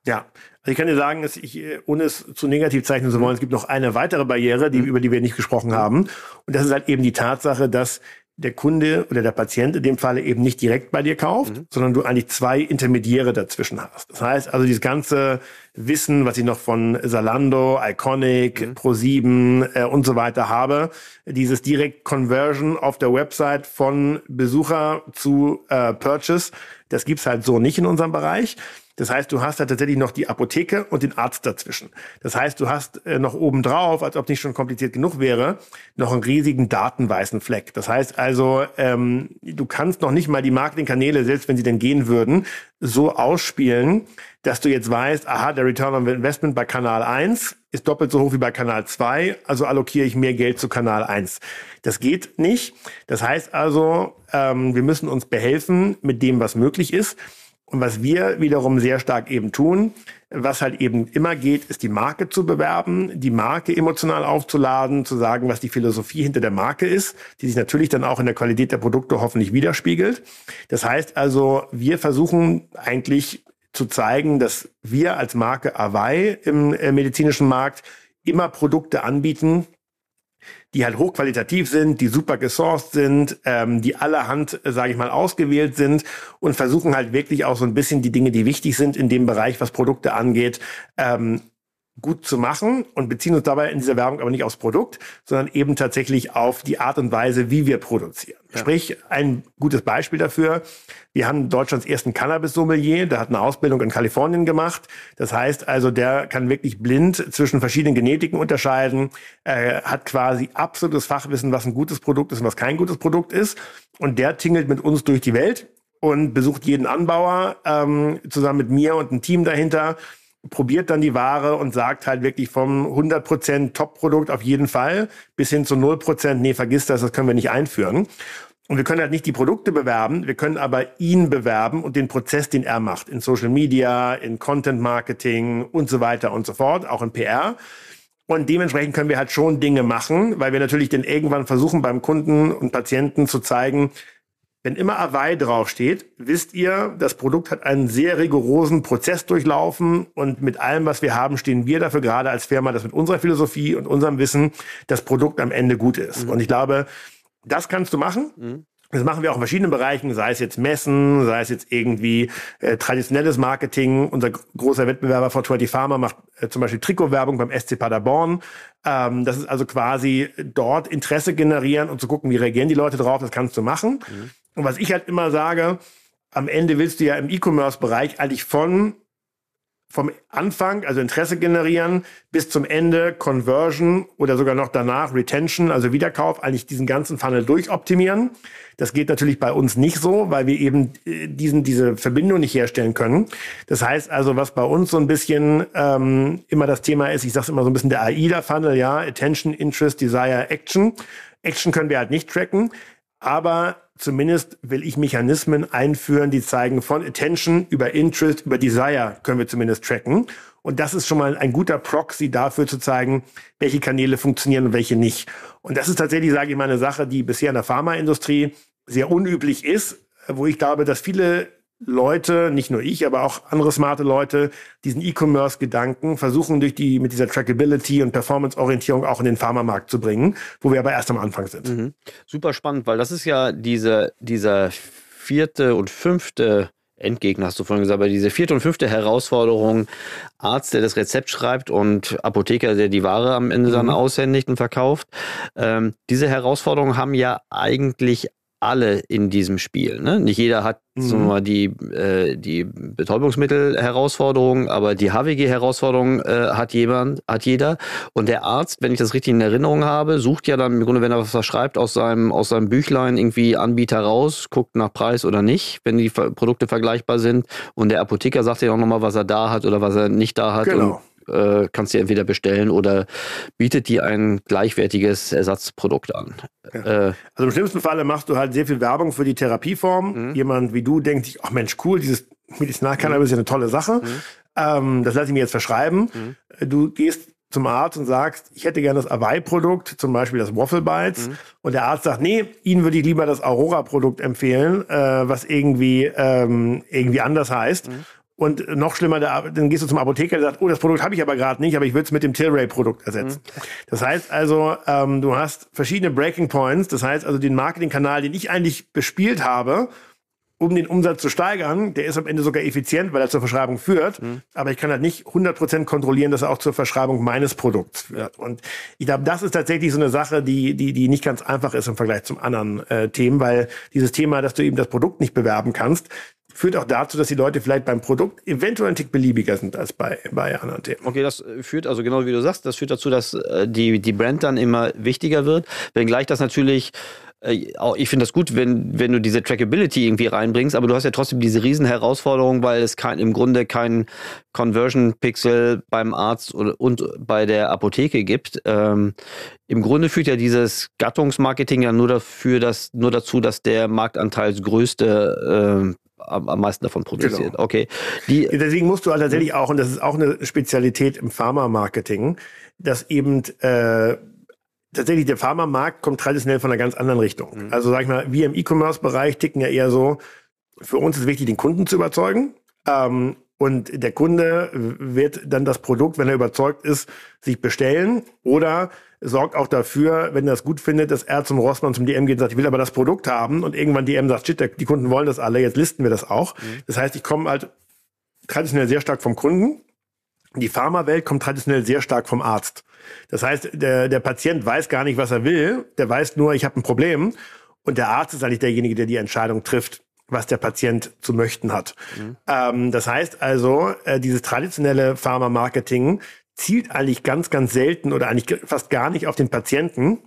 Ja, also ich kann dir sagen, dass ich, äh, ohne es zu negativ zeichnen zu wollen, es gibt noch eine weitere Barriere, die, mhm. über die wir nicht gesprochen haben. Und das ist halt eben die Tatsache, dass der Kunde oder der Patient in dem Falle eben nicht direkt bei dir kauft, mhm. sondern du eigentlich zwei Intermediäre dazwischen hast. Das heißt also, dieses ganze Wissen, was ich noch von Salando, Iconic, mhm. Pro7 äh, und so weiter habe, dieses Direct Conversion auf der Website von Besucher zu äh, Purchase, das gibt's halt so nicht in unserem Bereich. Das heißt, du hast da tatsächlich noch die Apotheke und den Arzt dazwischen. Das heißt, du hast äh, noch obendrauf, als ob nicht schon kompliziert genug wäre, noch einen riesigen datenweißen Fleck. Das heißt also, ähm, du kannst noch nicht mal die Marketingkanäle, selbst wenn sie denn gehen würden, so ausspielen, dass du jetzt weißt, aha, der Return on Investment bei Kanal 1 ist doppelt so hoch wie bei Kanal 2, also allokiere ich mehr Geld zu Kanal 1. Das geht nicht. Das heißt also, ähm, wir müssen uns behelfen mit dem, was möglich ist. Und was wir wiederum sehr stark eben tun, was halt eben immer geht, ist die Marke zu bewerben, die Marke emotional aufzuladen, zu sagen, was die Philosophie hinter der Marke ist, die sich natürlich dann auch in der Qualität der Produkte hoffentlich widerspiegelt. Das heißt also, wir versuchen eigentlich zu zeigen, dass wir als Marke Awei im äh, medizinischen Markt immer Produkte anbieten, die halt hochqualitativ sind, die super gesourced sind, ähm, die allerhand, äh, sage ich mal, ausgewählt sind und versuchen halt wirklich auch so ein bisschen die Dinge, die wichtig sind in dem Bereich, was Produkte angeht, ähm, gut zu machen und beziehen uns dabei in dieser Werbung aber nicht aufs Produkt, sondern eben tatsächlich auf die Art und Weise, wie wir produzieren. Ja. Sprich, ein gutes Beispiel dafür. Wir haben Deutschlands ersten Cannabis-Sommelier, der hat eine Ausbildung in Kalifornien gemacht. Das heißt also, der kann wirklich blind zwischen verschiedenen Genetiken unterscheiden, äh, hat quasi absolutes Fachwissen, was ein gutes Produkt ist und was kein gutes Produkt ist. Und der tingelt mit uns durch die Welt und besucht jeden Anbauer ähm, zusammen mit mir und einem Team dahinter probiert dann die Ware und sagt halt wirklich vom 100% Top-Produkt auf jeden Fall bis hin zu 0%, nee, vergiss das, das können wir nicht einführen. Und wir können halt nicht die Produkte bewerben, wir können aber ihn bewerben und den Prozess, den er macht, in Social Media, in Content Marketing und so weiter und so fort, auch in PR. Und dementsprechend können wir halt schon Dinge machen, weil wir natürlich dann irgendwann versuchen, beim Kunden und Patienten zu zeigen, wenn immer Awei draufsteht, wisst ihr, das Produkt hat einen sehr rigorosen Prozess durchlaufen und mit allem, was wir haben, stehen wir dafür gerade als Firma, dass mit unserer Philosophie und unserem Wissen das Produkt am Ende gut ist. Mhm. Und ich glaube, das kannst du machen. Mhm. Das machen wir auch in verschiedenen Bereichen, sei es jetzt Messen, sei es jetzt irgendwie äh, traditionelles Marketing. Unser großer Wettbewerber vor 20 Pharma macht äh, zum Beispiel Trikotwerbung beim SC Paderborn. Ähm, das ist also quasi dort Interesse generieren und zu gucken, wie reagieren die Leute drauf. Das kannst du machen. Mhm. Und was ich halt immer sage, am Ende willst du ja im E-Commerce-Bereich eigentlich von vom Anfang, also Interesse generieren, bis zum Ende Conversion oder sogar noch danach Retention, also Wiederkauf, eigentlich diesen ganzen Funnel durchoptimieren. Das geht natürlich bei uns nicht so, weil wir eben äh, diesen, diese Verbindung nicht herstellen können. Das heißt also, was bei uns so ein bisschen ähm, immer das Thema ist, ich sage immer so ein bisschen der AIDA-Funnel, ja, Attention, Interest, Desire, Action. Action können wir halt nicht tracken, aber zumindest will ich Mechanismen einführen, die zeigen, von Attention über Interest, über Desire können wir zumindest tracken. Und das ist schon mal ein guter Proxy dafür zu zeigen, welche Kanäle funktionieren und welche nicht. Und das ist tatsächlich, sage ich mal, eine Sache, die bisher in der Pharmaindustrie sehr unüblich ist, wo ich glaube, dass viele Leute, nicht nur ich, aber auch andere smarte Leute, diesen E-Commerce-Gedanken versuchen durch die, mit dieser Trackability und Performance-Orientierung auch in den Pharmamarkt zu bringen, wo wir aber erst am Anfang sind. Mhm. Super spannend, weil das ist ja diese, dieser vierte und fünfte Endgegner, hast du vorhin gesagt, aber diese vierte und fünfte Herausforderung, Arzt, der das Rezept schreibt und Apotheker, der die Ware am Ende dann mhm. aushändigt und verkauft. Ähm, diese Herausforderungen haben ja eigentlich alle in diesem Spiel. Ne? Nicht jeder hat mhm. so mal die, äh, die Betäubungsmittel-Herausforderung, aber die HWG-Herausforderung äh, hat jemand, hat jeder. Und der Arzt, wenn ich das richtig in Erinnerung habe, sucht ja dann im Grunde, wenn er was schreibt, aus seinem, aus seinem Büchlein irgendwie Anbieter raus, guckt nach Preis oder nicht, wenn die Produkte vergleichbar sind. Und der Apotheker sagt ja auch nochmal, was er da hat oder was er nicht da hat. Genau. Äh, kannst du entweder bestellen oder bietet dir ein gleichwertiges Ersatzprodukt an. Ja. Äh, also im schlimmsten Falle machst du halt sehr viel Werbung für die Therapieform. Mhm. Jemand wie du denkt sich, ach Mensch, cool, dieses Medizinalcannabis mhm. ist ja eine tolle Sache. Mhm. Ähm, das lasse ich mir jetzt verschreiben. Mhm. Du gehst zum Arzt und sagst, ich hätte gerne das Awei-Produkt, zum Beispiel das Waffle Bites. Mhm. Und der Arzt sagt, nee, Ihnen würde ich lieber das Aurora-Produkt empfehlen, äh, was irgendwie, ähm, irgendwie anders heißt. Mhm. Und noch schlimmer, dann gehst du zum Apotheker, der sagt, oh, das Produkt habe ich aber gerade nicht, aber ich will es mit dem Tilray-Produkt ersetzen. Mhm. Das heißt also, ähm, du hast verschiedene Breaking Points. Das heißt also, den Marketingkanal, den ich eigentlich bespielt habe, um den Umsatz zu steigern, der ist am Ende sogar effizient, weil er zur Verschreibung führt. Mhm. Aber ich kann halt nicht 100% kontrollieren, dass er auch zur Verschreibung meines Produkts führt. Und ich glaube, das ist tatsächlich so eine Sache, die, die, die nicht ganz einfach ist im Vergleich zum anderen äh, Themen, weil dieses Thema, dass du eben das Produkt nicht bewerben kannst, führt auch dazu, dass die Leute vielleicht beim Produkt eventuell ein Tick beliebiger sind als bei, bei anderen Themen. Okay, das führt, also genau wie du sagst, das führt dazu, dass äh, die, die Brand dann immer wichtiger wird, wenngleich das natürlich äh, ich finde das gut, wenn, wenn du diese Trackability irgendwie reinbringst, aber du hast ja trotzdem diese Riesenherausforderung, weil es kein, im Grunde kein Conversion-Pixel beim Arzt und, und, bei der Apotheke gibt. Ähm, Im Grunde führt ja dieses Gattungsmarketing ja nur dafür, dass, nur dazu, dass der Marktanteilsgrößte äh, am, am meisten davon produziert. Genau. Okay. Die, Deswegen musst du halt tatsächlich auch, und das ist auch eine Spezialität im Pharma-Marketing, dass eben äh, tatsächlich der Pharmamarkt kommt traditionell von einer ganz anderen Richtung. Mhm. Also sag ich mal, wir im E-Commerce-Bereich ticken ja eher so, für uns ist wichtig, den Kunden zu überzeugen. Ähm, und der Kunde wird dann das Produkt, wenn er überzeugt ist, sich bestellen oder sorgt auch dafür, wenn er es gut findet, dass er zum Rossmann, zum DM geht und sagt, ich will aber das Produkt haben und irgendwann DM sagt, shit, die Kunden wollen das alle, jetzt listen wir das auch. Mhm. Das heißt, ich komme halt traditionell sehr stark vom Kunden. Die Pharmawelt kommt traditionell sehr stark vom Arzt. Das heißt, der, der Patient weiß gar nicht, was er will. Der weiß nur, ich habe ein Problem. Und der Arzt ist eigentlich derjenige, der die Entscheidung trifft, was der Patient zu möchten hat. Mhm. Ähm, das heißt also, äh, dieses traditionelle Pharma-Marketing zielt eigentlich ganz, ganz selten oder eigentlich fast gar nicht auf den Patienten,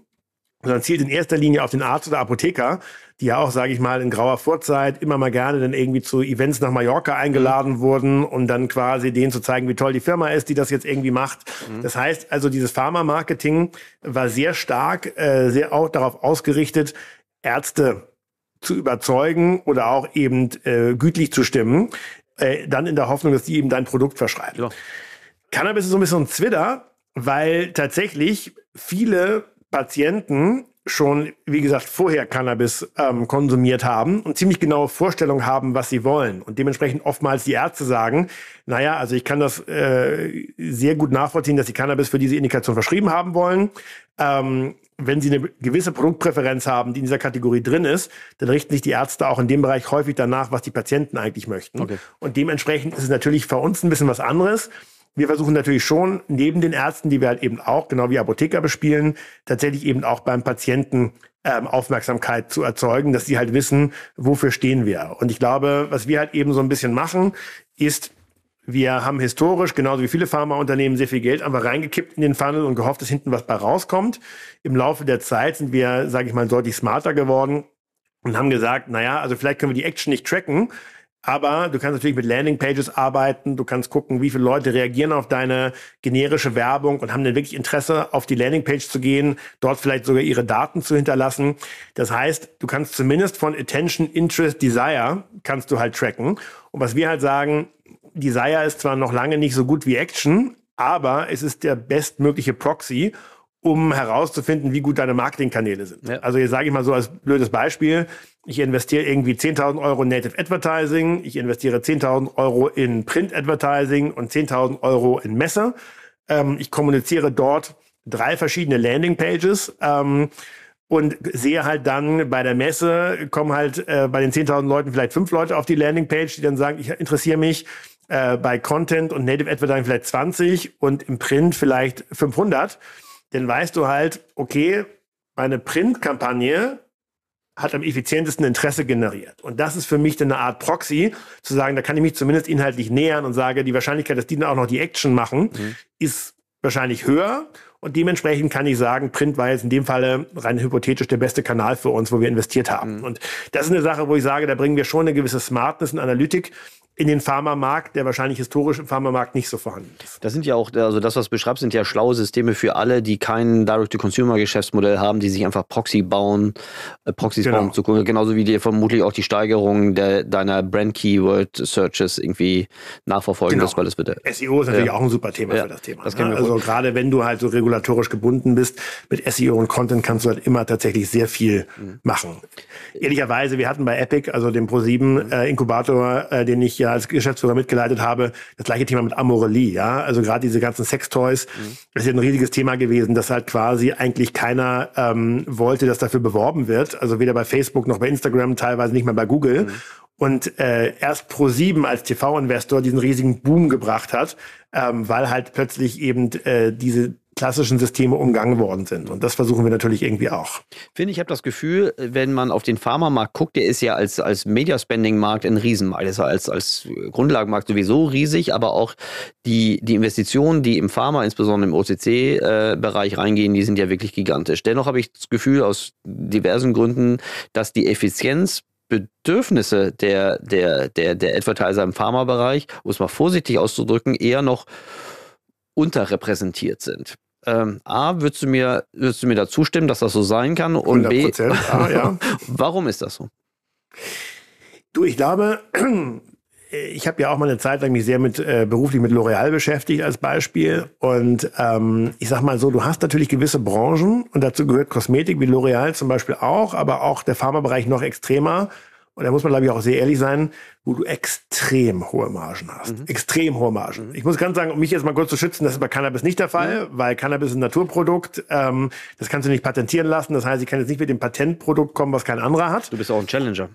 sondern zielt in erster Linie auf den Arzt oder Apotheker, die ja auch, sage ich mal, in grauer Vorzeit immer mal gerne dann irgendwie zu Events nach Mallorca eingeladen mhm. wurden, um dann quasi denen zu zeigen, wie toll die Firma ist, die das jetzt irgendwie macht. Mhm. Das heißt also, dieses Pharma-Marketing war sehr stark, äh, sehr auch darauf ausgerichtet, Ärzte zu überzeugen oder auch eben äh, gütlich zu stimmen, äh, dann in der Hoffnung, dass die eben dein Produkt verschreiben. Ja. Cannabis ist so ein bisschen ein Zwitter, weil tatsächlich viele Patienten schon, wie gesagt, vorher Cannabis ähm, konsumiert haben und ziemlich genaue Vorstellungen haben, was sie wollen. Und dementsprechend oftmals die Ärzte sagen, naja, also ich kann das äh, sehr gut nachvollziehen, dass sie Cannabis für diese Indikation verschrieben haben wollen. Ähm, wenn sie eine gewisse Produktpräferenz haben, die in dieser Kategorie drin ist, dann richten sich die Ärzte auch in dem Bereich häufig danach, was die Patienten eigentlich möchten. Okay. Und dementsprechend ist es natürlich für uns ein bisschen was anderes. Wir versuchen natürlich schon, neben den Ärzten, die wir halt eben auch, genau wie Apotheker bespielen, tatsächlich eben auch beim Patienten ähm, Aufmerksamkeit zu erzeugen, dass sie halt wissen, wofür stehen wir. Und ich glaube, was wir halt eben so ein bisschen machen, ist, wir haben historisch, genauso wie viele Pharmaunternehmen, sehr viel Geld einfach reingekippt in den Funnel und gehofft, dass hinten was bei rauskommt. Im Laufe der Zeit sind wir, sage ich mal, deutlich smarter geworden und haben gesagt, naja, also vielleicht können wir die Action nicht tracken, aber du kannst natürlich mit Landingpages arbeiten. Du kannst gucken, wie viele Leute reagieren auf deine generische Werbung und haben dann wirklich Interesse, auf die Landingpage zu gehen, dort vielleicht sogar ihre Daten zu hinterlassen. Das heißt, du kannst zumindest von Attention, Interest, Desire kannst du halt tracken. Und was wir halt sagen, Desire ist zwar noch lange nicht so gut wie Action, aber es ist der bestmögliche Proxy, um herauszufinden, wie gut deine Marketingkanäle sind. Ja. Also jetzt sage ich mal so als blödes Beispiel, ich investiere irgendwie 10.000 Euro in Native Advertising, ich investiere 10.000 Euro in Print Advertising und 10.000 Euro in Messe. Ähm, ich kommuniziere dort drei verschiedene Landingpages. Ähm, und sehe halt dann bei der Messe, kommen halt äh, bei den 10.000 Leuten vielleicht fünf Leute auf die Landingpage, die dann sagen, ich interessiere mich äh, bei Content und Native Advertising vielleicht 20 und im Print vielleicht 500 dann weißt du halt, okay, meine Printkampagne hat am effizientesten Interesse generiert. Und das ist für mich dann eine Art Proxy, zu sagen, da kann ich mich zumindest inhaltlich nähern und sage, die Wahrscheinlichkeit, dass die dann auch noch die Action machen, mhm. ist wahrscheinlich höher. Und dementsprechend kann ich sagen, Print war jetzt in dem Falle rein hypothetisch der beste Kanal für uns, wo wir investiert haben. Mhm. Und das ist eine Sache, wo ich sage, da bringen wir schon eine gewisse Smartness und Analytik in den Pharmamarkt, der wahrscheinlich historisch im Pharmamarkt nicht so vorhanden ist. Das sind ja auch, also das, was du beschreibst, sind ja schlaue Systeme für alle, die kein Direct-to-Consumer-Geschäftsmodell haben, die sich einfach Proxy bauen, äh, Proxys genau. bauen zu gucken. Genauso wie dir vermutlich auch die Steigerung der, deiner Brand-Keyword-Searches irgendwie nachverfolgen genau. weil es wird. SEO ist natürlich ja. auch ein super Thema ja. für das Thema. Das ne? Also gerade wenn du halt so regulatorisch gebunden bist, mit SEO und Content kannst du halt immer tatsächlich sehr viel mhm. machen. Ehrlicherweise, wir hatten bei Epic, also dem Pro7 äh, Inkubator, äh, den ich ja Als Geschäftsführer mitgeleitet habe, das gleiche Thema mit Amorelie, ja. Also gerade diese ganzen Sextoys, mhm. das ist ja ein riesiges Thema gewesen, dass halt quasi eigentlich keiner ähm, wollte, dass dafür beworben wird. Also weder bei Facebook noch bei Instagram, teilweise nicht mehr bei Google. Mhm. Und äh, erst Pro7 als TV-Investor diesen riesigen Boom gebracht hat, ähm, weil halt plötzlich eben äh, diese klassischen Systeme umgangen worden sind. Und das versuchen wir natürlich irgendwie auch. Finde ich, habe das Gefühl, wenn man auf den Pharmamarkt guckt, der ist ja als, als Media-Spending-Markt ein Riesenmarkt. Der ist ja als, als Grundlagenmarkt sowieso riesig, aber auch die, die Investitionen, die im Pharma, insbesondere im OCC-Bereich reingehen, die sind ja wirklich gigantisch. Dennoch habe ich das Gefühl, aus diversen Gründen, dass die Effizienz Bedürfnisse der, der, der, der Advertiser im Pharmabereich, um es mal vorsichtig auszudrücken, eher noch unterrepräsentiert sind ähm, A, würdest du, mir, würdest du mir da zustimmen, dass das so sein kann? Und B, A, ja. warum ist das so? Du, ich glaube, ich habe ja auch mal eine Zeit lang mich sehr mit äh, beruflich mit L'Oreal beschäftigt als Beispiel. Und ähm, ich sag mal so, du hast natürlich gewisse Branchen und dazu gehört Kosmetik wie L'Oreal zum Beispiel auch, aber auch der Pharmabereich noch extremer und da muss man, glaube ich, auch sehr ehrlich sein, wo du extrem hohe Margen hast. Mhm. Extrem hohe Margen. Mhm. Ich muss ganz sagen, um mich jetzt mal kurz zu schützen, das ist bei Cannabis nicht der Fall, mhm. weil Cannabis ist ein Naturprodukt. Ähm, das kannst du nicht patentieren lassen. Das heißt, ich kann jetzt nicht mit dem Patentprodukt kommen, was kein anderer hat. Du bist auch ein Challenger.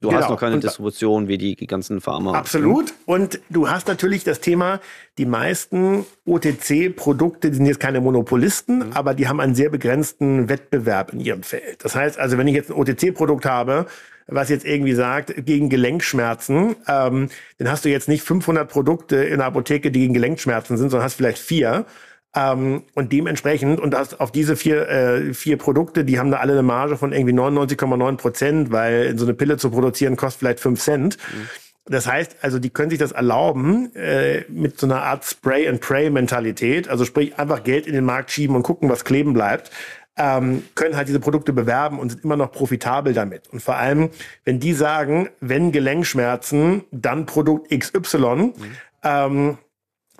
Du genau. hast noch keine und, Distribution wie die, ganzen Pharma. Absolut. Und du hast natürlich das Thema, die meisten OTC-Produkte, sind jetzt keine Monopolisten, mhm. aber die haben einen sehr begrenzten Wettbewerb in ihrem Feld. Das heißt also, wenn ich jetzt ein OTC-Produkt habe, was jetzt irgendwie sagt, gegen Gelenkschmerzen, ähm, dann hast du jetzt nicht 500 Produkte in der Apotheke, die gegen Gelenkschmerzen sind, sondern hast vielleicht vier. Ähm, und dementsprechend, und das auf diese vier, äh, vier Produkte, die haben da alle eine Marge von irgendwie 99,9 Prozent, weil so eine Pille zu produzieren kostet vielleicht 5 Cent. Mhm. Das heißt, also die können sich das erlauben äh, mit so einer Art Spray-and-Pray-Mentalität. Also sprich, einfach Geld in den Markt schieben und gucken, was kleben bleibt ähm, können halt diese Produkte bewerben und sind immer noch profitabel damit. Und vor allem, wenn die sagen, wenn Gelenkschmerzen, dann Produkt XY, mhm. ähm,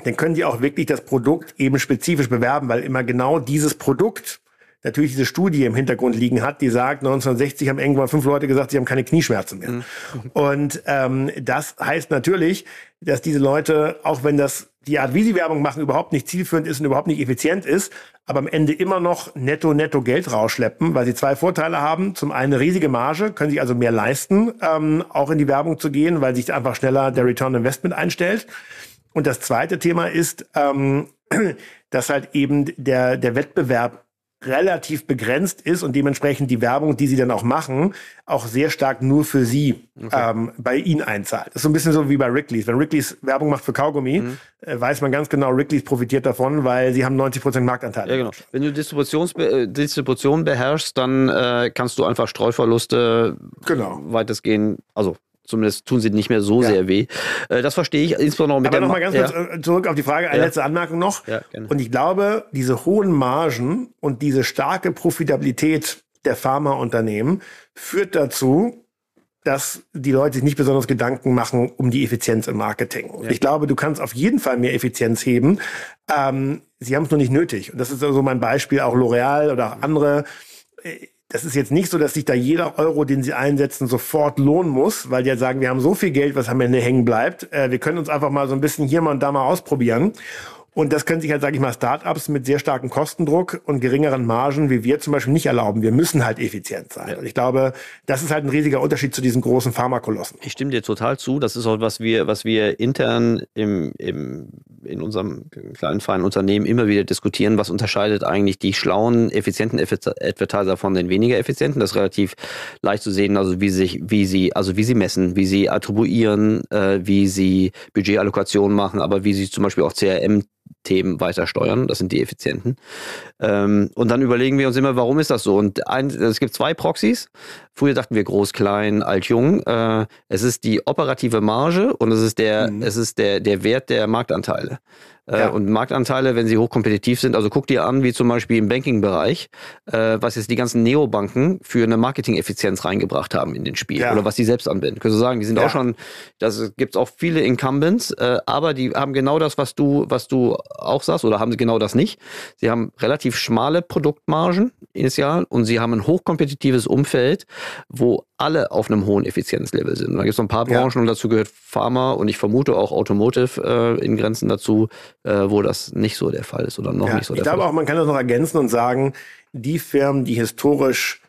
dann können die auch wirklich das Produkt eben spezifisch bewerben, weil immer genau dieses Produkt natürlich diese Studie im Hintergrund liegen hat, die sagt, 1960 haben irgendwann fünf Leute gesagt, sie haben keine Knieschmerzen mehr. Mhm. Und ähm, das heißt natürlich, dass diese Leute, auch wenn das die Art, wie sie Werbung machen, überhaupt nicht zielführend ist und überhaupt nicht effizient ist, aber am Ende immer noch netto, netto Geld rausschleppen, weil sie zwei Vorteile haben. Zum einen eine riesige Marge, können sich also mehr leisten, ähm, auch in die Werbung zu gehen, weil sich einfach schneller der Return Investment einstellt. Und das zweite Thema ist, ähm, dass halt eben der, der Wettbewerb relativ begrenzt ist und dementsprechend die Werbung, die sie dann auch machen, auch sehr stark nur für sie okay. ähm, bei ihnen einzahlt. Das ist so ein bisschen so wie bei Rickleys. Wenn Rickleys Werbung macht für Kaugummi, mhm. äh, weiß man ganz genau, Rickleys profitiert davon, weil sie haben 90 Prozent Marktanteil. Ja, genau. Wenn du Distributions äh, Distribution beherrschst, dann äh, kannst du einfach Streuverluste genau. weitestgehend, also Zumindest tun sie nicht mehr so ja. sehr weh. Äh, das verstehe ich, insbesondere mit Aber nochmal ganz ja. kurz äh, zurück auf die Frage, eine ja. letzte Anmerkung noch. Ja. Und ich glaube, diese hohen Margen und diese starke Profitabilität der Pharmaunternehmen führt dazu, dass die Leute sich nicht besonders Gedanken machen um die Effizienz im Marketing. Und ich glaube, du kannst auf jeden Fall mehr Effizienz heben. Ähm, sie haben es nur nicht nötig. Und das ist also mein Beispiel, auch L'Oreal oder auch andere äh, das ist jetzt nicht so, dass sich da jeder Euro, den sie einsetzen, sofort lohnen muss, weil die ja sagen, wir haben so viel Geld, was am Ende hängen bleibt. Äh, wir können uns einfach mal so ein bisschen hier mal und da mal ausprobieren. Und das können sich halt, sage ich mal, Startups mit sehr starkem Kostendruck und geringeren Margen, wie wir zum Beispiel, nicht erlauben. Wir müssen halt effizient sein. Ja. Und ich glaube, das ist halt ein riesiger Unterschied zu diesen großen Pharmakolossen. Ich stimme dir total zu. Das ist auch was wir, was wir intern im, im, in unserem kleinen feinen Unternehmen immer wieder diskutieren. Was unterscheidet eigentlich die schlauen, effizienten Advertiser von den weniger effizienten? Das ist relativ leicht zu sehen. Also wie sich, wie sie, also wie sie messen, wie sie attribuieren, äh, wie sie Budgetallokationen machen, aber wie sie zum Beispiel auch CRM Themen weiter steuern. Das sind die effizienten. Ähm, und dann überlegen wir uns immer, warum ist das so? Und ein, es gibt zwei Proxys. Früher dachten wir groß, klein, alt, jung. Äh, es ist die operative Marge und es ist der, mhm. es ist der, der Wert der Marktanteile. Äh, ja. Und Marktanteile, wenn sie hochkompetitiv sind, also guck dir an, wie zum Beispiel im Banking-Bereich, äh, was jetzt die ganzen Neobanken für eine Marketing-Effizienz reingebracht haben in den Spiel ja. oder was sie selbst anwenden. Können Sie sagen, die sind ja. auch schon, das gibt's auch viele Incumbents, äh, aber die haben genau das, was du, was du auch sagst, oder haben sie genau das nicht. Sie haben relativ schmale Produktmargen initial und sie haben ein hochkompetitives Umfeld, wo alle auf einem hohen Effizienzlevel sind. Da gibt es noch ein paar Branchen ja. und dazu gehört Pharma und ich vermute auch Automotive äh, in Grenzen dazu, äh, wo das nicht so der Fall ist oder noch ja, nicht so der Fall ist. Ich glaube auch, man kann das noch ergänzen und sagen, die Firmen, die historisch,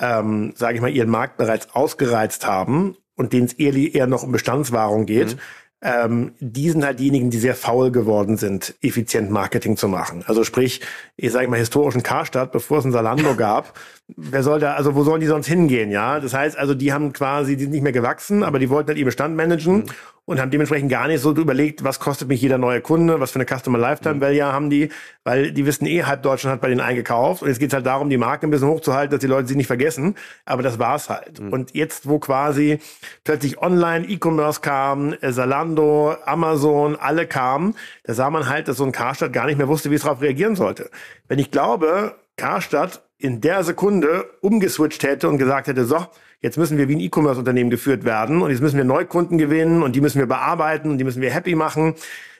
ähm, sage ich mal, ihren Markt bereits ausgereizt haben und denen es eher, eher noch um Bestandswahrung geht, mhm ähm, die sind halt diejenigen, die sehr faul geworden sind, effizient Marketing zu machen. Also sprich, ich sage mal historischen Karstadt, bevor es ein Salando gab, wer soll da, also wo sollen die sonst hingehen, ja? Das heißt also, die haben quasi, die sind nicht mehr gewachsen, aber die wollten halt ihren Bestand managen. Mhm und haben dementsprechend gar nicht so überlegt, was kostet mich jeder neue Kunde, was für eine Customer Lifetime Value haben die, weil die wissen eh, halb Deutschland hat bei denen eingekauft und jetzt geht's halt darum, die Marke ein bisschen hochzuhalten, dass die Leute sie nicht vergessen, aber das war's halt. Mhm. Und jetzt, wo quasi plötzlich online E-Commerce kam, äh, Zalando, Amazon, alle kamen, da sah man halt, dass so ein Karstadt gar nicht mehr wusste, wie es darauf reagieren sollte. Wenn ich glaube, Karstadt in der Sekunde umgeswitcht hätte und gesagt hätte, so, jetzt müssen wir wie ein E-Commerce-Unternehmen geführt werden und jetzt müssen wir Neukunden gewinnen und die müssen wir bearbeiten und die müssen wir happy machen.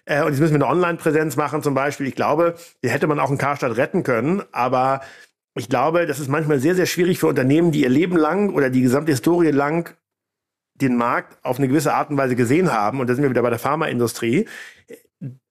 Äh, und jetzt müssen wir eine Online-Präsenz machen zum Beispiel. Ich glaube, die hätte man auch in Karstadt retten können, aber ich glaube, das ist manchmal sehr, sehr schwierig für Unternehmen, die ihr Leben lang oder die gesamte Historie lang den Markt auf eine gewisse Art und Weise gesehen haben, und da sind wir wieder bei der Pharmaindustrie,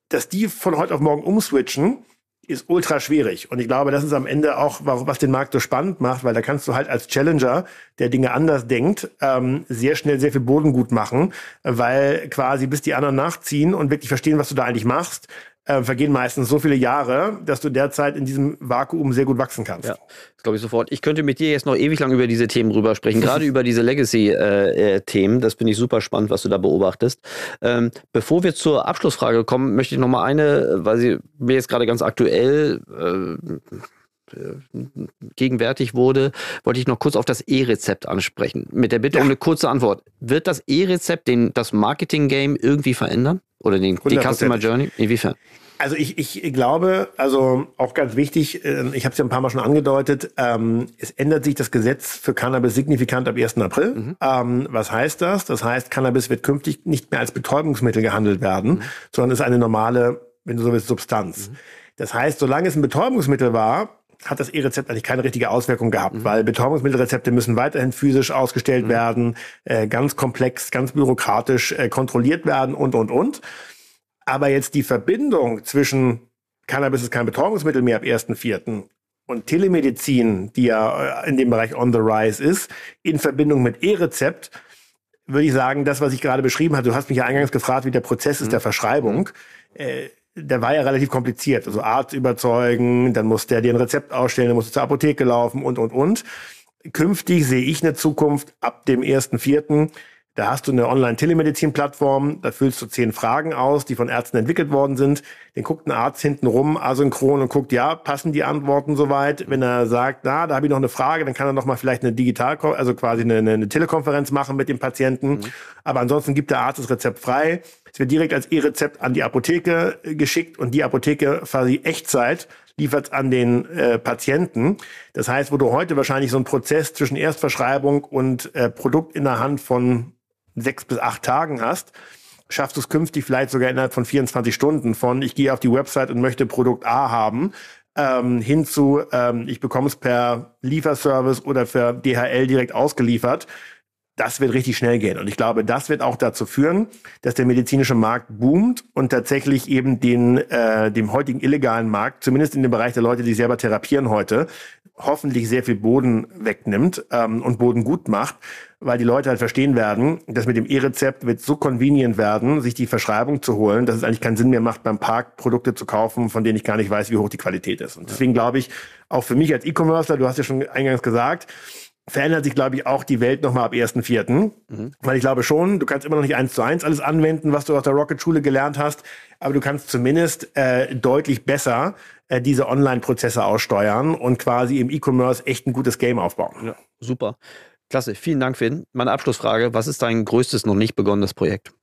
dass die von heute auf morgen umswitchen ist ultra schwierig. Und ich glaube, das ist am Ende auch, was den Markt so spannend macht, weil da kannst du halt als Challenger, der Dinge anders denkt, ähm, sehr schnell sehr viel Boden gut machen, weil quasi bis die anderen nachziehen und wirklich verstehen, was du da eigentlich machst, äh, vergehen meistens so viele Jahre, dass du derzeit in diesem Vakuum sehr gut wachsen kannst. Ja, das glaube ich sofort. Ich könnte mit dir jetzt noch ewig lang über diese Themen rüber sprechen, gerade über diese Legacy-Themen. Äh, das finde ich super spannend, was du da beobachtest. Ähm, bevor wir zur Abschlussfrage kommen, möchte ich noch mal eine, weil sie mir jetzt gerade ganz aktuell äh, gegenwärtig wurde, wollte ich noch kurz auf das E-Rezept ansprechen. Mit der Bitte ja. um eine kurze Antwort. Wird das E-Rezept das Marketing-Game irgendwie verändern? Oder den, die Customer Journey? Inwiefern? Also ich, ich glaube, also auch ganz wichtig, ähm, ich habe es ja ein paar Mal schon angedeutet, ähm, es ändert sich das Gesetz für Cannabis signifikant ab 1. April. Mhm. Ähm, was heißt das? Das heißt, Cannabis wird künftig nicht mehr als Betäubungsmittel gehandelt werden, mhm. sondern ist eine normale, wenn du so willst, Substanz. Mhm. Das heißt, solange es ein Betäubungsmittel war, hat das E-Rezept eigentlich keine richtige Auswirkung gehabt, mhm. weil Betäubungsmittelrezepte müssen weiterhin physisch ausgestellt mhm. werden, äh, ganz komplex, ganz bürokratisch äh, kontrolliert werden und, und, und. Aber jetzt die Verbindung zwischen Cannabis ist kein Betäubungsmittel mehr ab 1.4. und Telemedizin, die ja äh, in dem Bereich on the rise ist, in Verbindung mit E-Rezept, würde ich sagen, das, was ich gerade beschrieben habe, du hast mich ja eingangs gefragt, wie der Prozess ist mhm. der Verschreibung. Äh, der war ja relativ kompliziert. Also Arzt überzeugen, dann muss der dir ein Rezept ausstellen, dann musst du zur Apotheke laufen und, und, und. Künftig sehe ich eine Zukunft ab dem 1.4., da hast du eine Online-Telemedizin-Plattform, da füllst du zehn Fragen aus, die von Ärzten entwickelt worden sind. Dann guckt ein Arzt hinten rum, asynchron und guckt, ja, passen die Antworten soweit? Wenn er sagt, na, da habe ich noch eine Frage, dann kann er noch mal vielleicht eine Digital, also quasi eine, eine Telekonferenz machen mit dem Patienten. Mhm. Aber ansonsten gibt der Arzt das Rezept frei. Es wird direkt als E-Rezept an die Apotheke äh, geschickt und die Apotheke quasi Echtzeit liefert an den äh, Patienten. Das heißt, wo du heute wahrscheinlich so einen Prozess zwischen Erstverschreibung und äh, Produkt in der Hand von sechs bis acht Tagen hast, schaffst du es künftig vielleicht sogar innerhalb von 24 Stunden von, ich gehe auf die Website und möchte Produkt A haben, ähm, hin zu, ähm, ich bekomme es per Lieferservice oder per DHL direkt ausgeliefert. Das wird richtig schnell gehen. Und ich glaube, das wird auch dazu führen, dass der medizinische Markt boomt und tatsächlich eben den, äh, dem heutigen illegalen Markt, zumindest in dem Bereich der Leute, die selber therapieren heute, hoffentlich sehr viel Boden wegnimmt ähm, und Boden gut macht, weil die Leute halt verstehen werden, dass mit dem E-Rezept wird so convenient werden, sich die Verschreibung zu holen, dass es eigentlich keinen Sinn mehr macht, beim Park Produkte zu kaufen, von denen ich gar nicht weiß, wie hoch die Qualität ist. Und deswegen glaube ich, auch für mich als E-Commercer, du hast ja schon eingangs gesagt, verändert sich, glaube ich, auch die Welt nochmal ab 1.4. Mhm. Weil ich glaube schon, du kannst immer noch nicht eins zu eins alles anwenden, was du aus der Rocket-Schule gelernt hast, aber du kannst zumindest äh, deutlich besser äh, diese Online-Prozesse aussteuern und quasi im E-Commerce echt ein gutes Game aufbauen. Ja, super. Klasse, vielen Dank, Finn. Meine Abschlussfrage: Was ist dein größtes noch nicht begonnenes Projekt?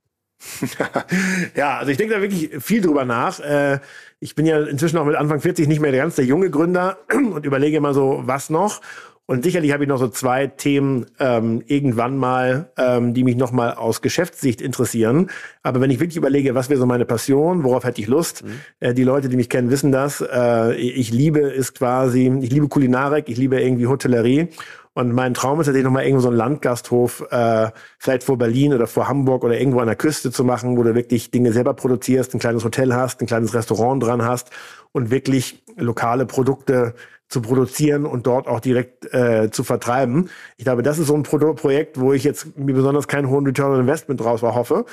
ja, also ich denke da wirklich viel drüber nach. Äh, ich bin ja inzwischen auch mit Anfang 40 nicht mehr der ganz der junge Gründer und überlege immer so, was noch. Und sicherlich habe ich noch so zwei Themen ähm, irgendwann mal, ähm, die mich nochmal aus Geschäftssicht interessieren. Aber wenn ich wirklich überlege, was wäre so meine Passion, worauf hätte ich Lust? Mhm. Äh, die Leute, die mich kennen, wissen das. Äh, ich liebe es quasi, ich liebe Kulinarik, ich liebe irgendwie Hotellerie. Und mein Traum ist tatsächlich nochmal irgendwo so einen Landgasthof, äh, vielleicht vor Berlin oder vor Hamburg oder irgendwo an der Küste zu machen, wo du wirklich Dinge selber produzierst, ein kleines Hotel hast, ein kleines Restaurant dran hast und wirklich lokale Produkte zu produzieren und dort auch direkt äh, zu vertreiben. Ich glaube, das ist so ein Pro Projekt, wo ich jetzt mir besonders keinen hohen Return on Investment draus hoffe.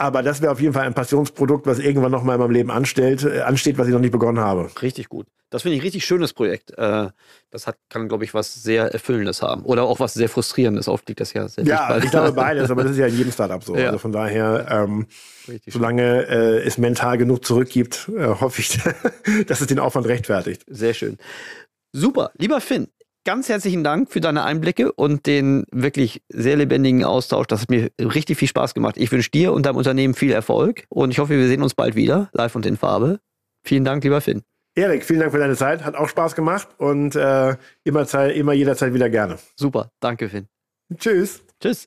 Aber das wäre auf jeden Fall ein Passionsprodukt, was irgendwann noch mal in meinem Leben anstellt, äh, ansteht, was ich noch nicht begonnen habe. Richtig gut. Das finde ich ein richtig schönes Projekt. Äh, das hat, kann, glaube ich, was sehr Erfüllendes haben. Oder auch was sehr Frustrierendes. Oft liegt das ja sehr Ja, ich glaube beides, aber das ist ja in jedem Startup so. Ja. Also von daher, ähm, solange äh, es mental genug zurückgibt, äh, hoffe ich, dass es den Aufwand rechtfertigt. Sehr schön. Super. Lieber Finn, ganz herzlichen Dank für deine Einblicke und den wirklich sehr lebendigen Austausch. Das hat mir richtig viel Spaß gemacht. Ich wünsche dir und deinem Unternehmen viel Erfolg und ich hoffe, wir sehen uns bald wieder, live und in Farbe. Vielen Dank, lieber Finn. Erik, vielen Dank für deine Zeit. Hat auch Spaß gemacht und äh, immer, immer jederzeit wieder gerne. Super. Danke, Finn. Tschüss. Tschüss.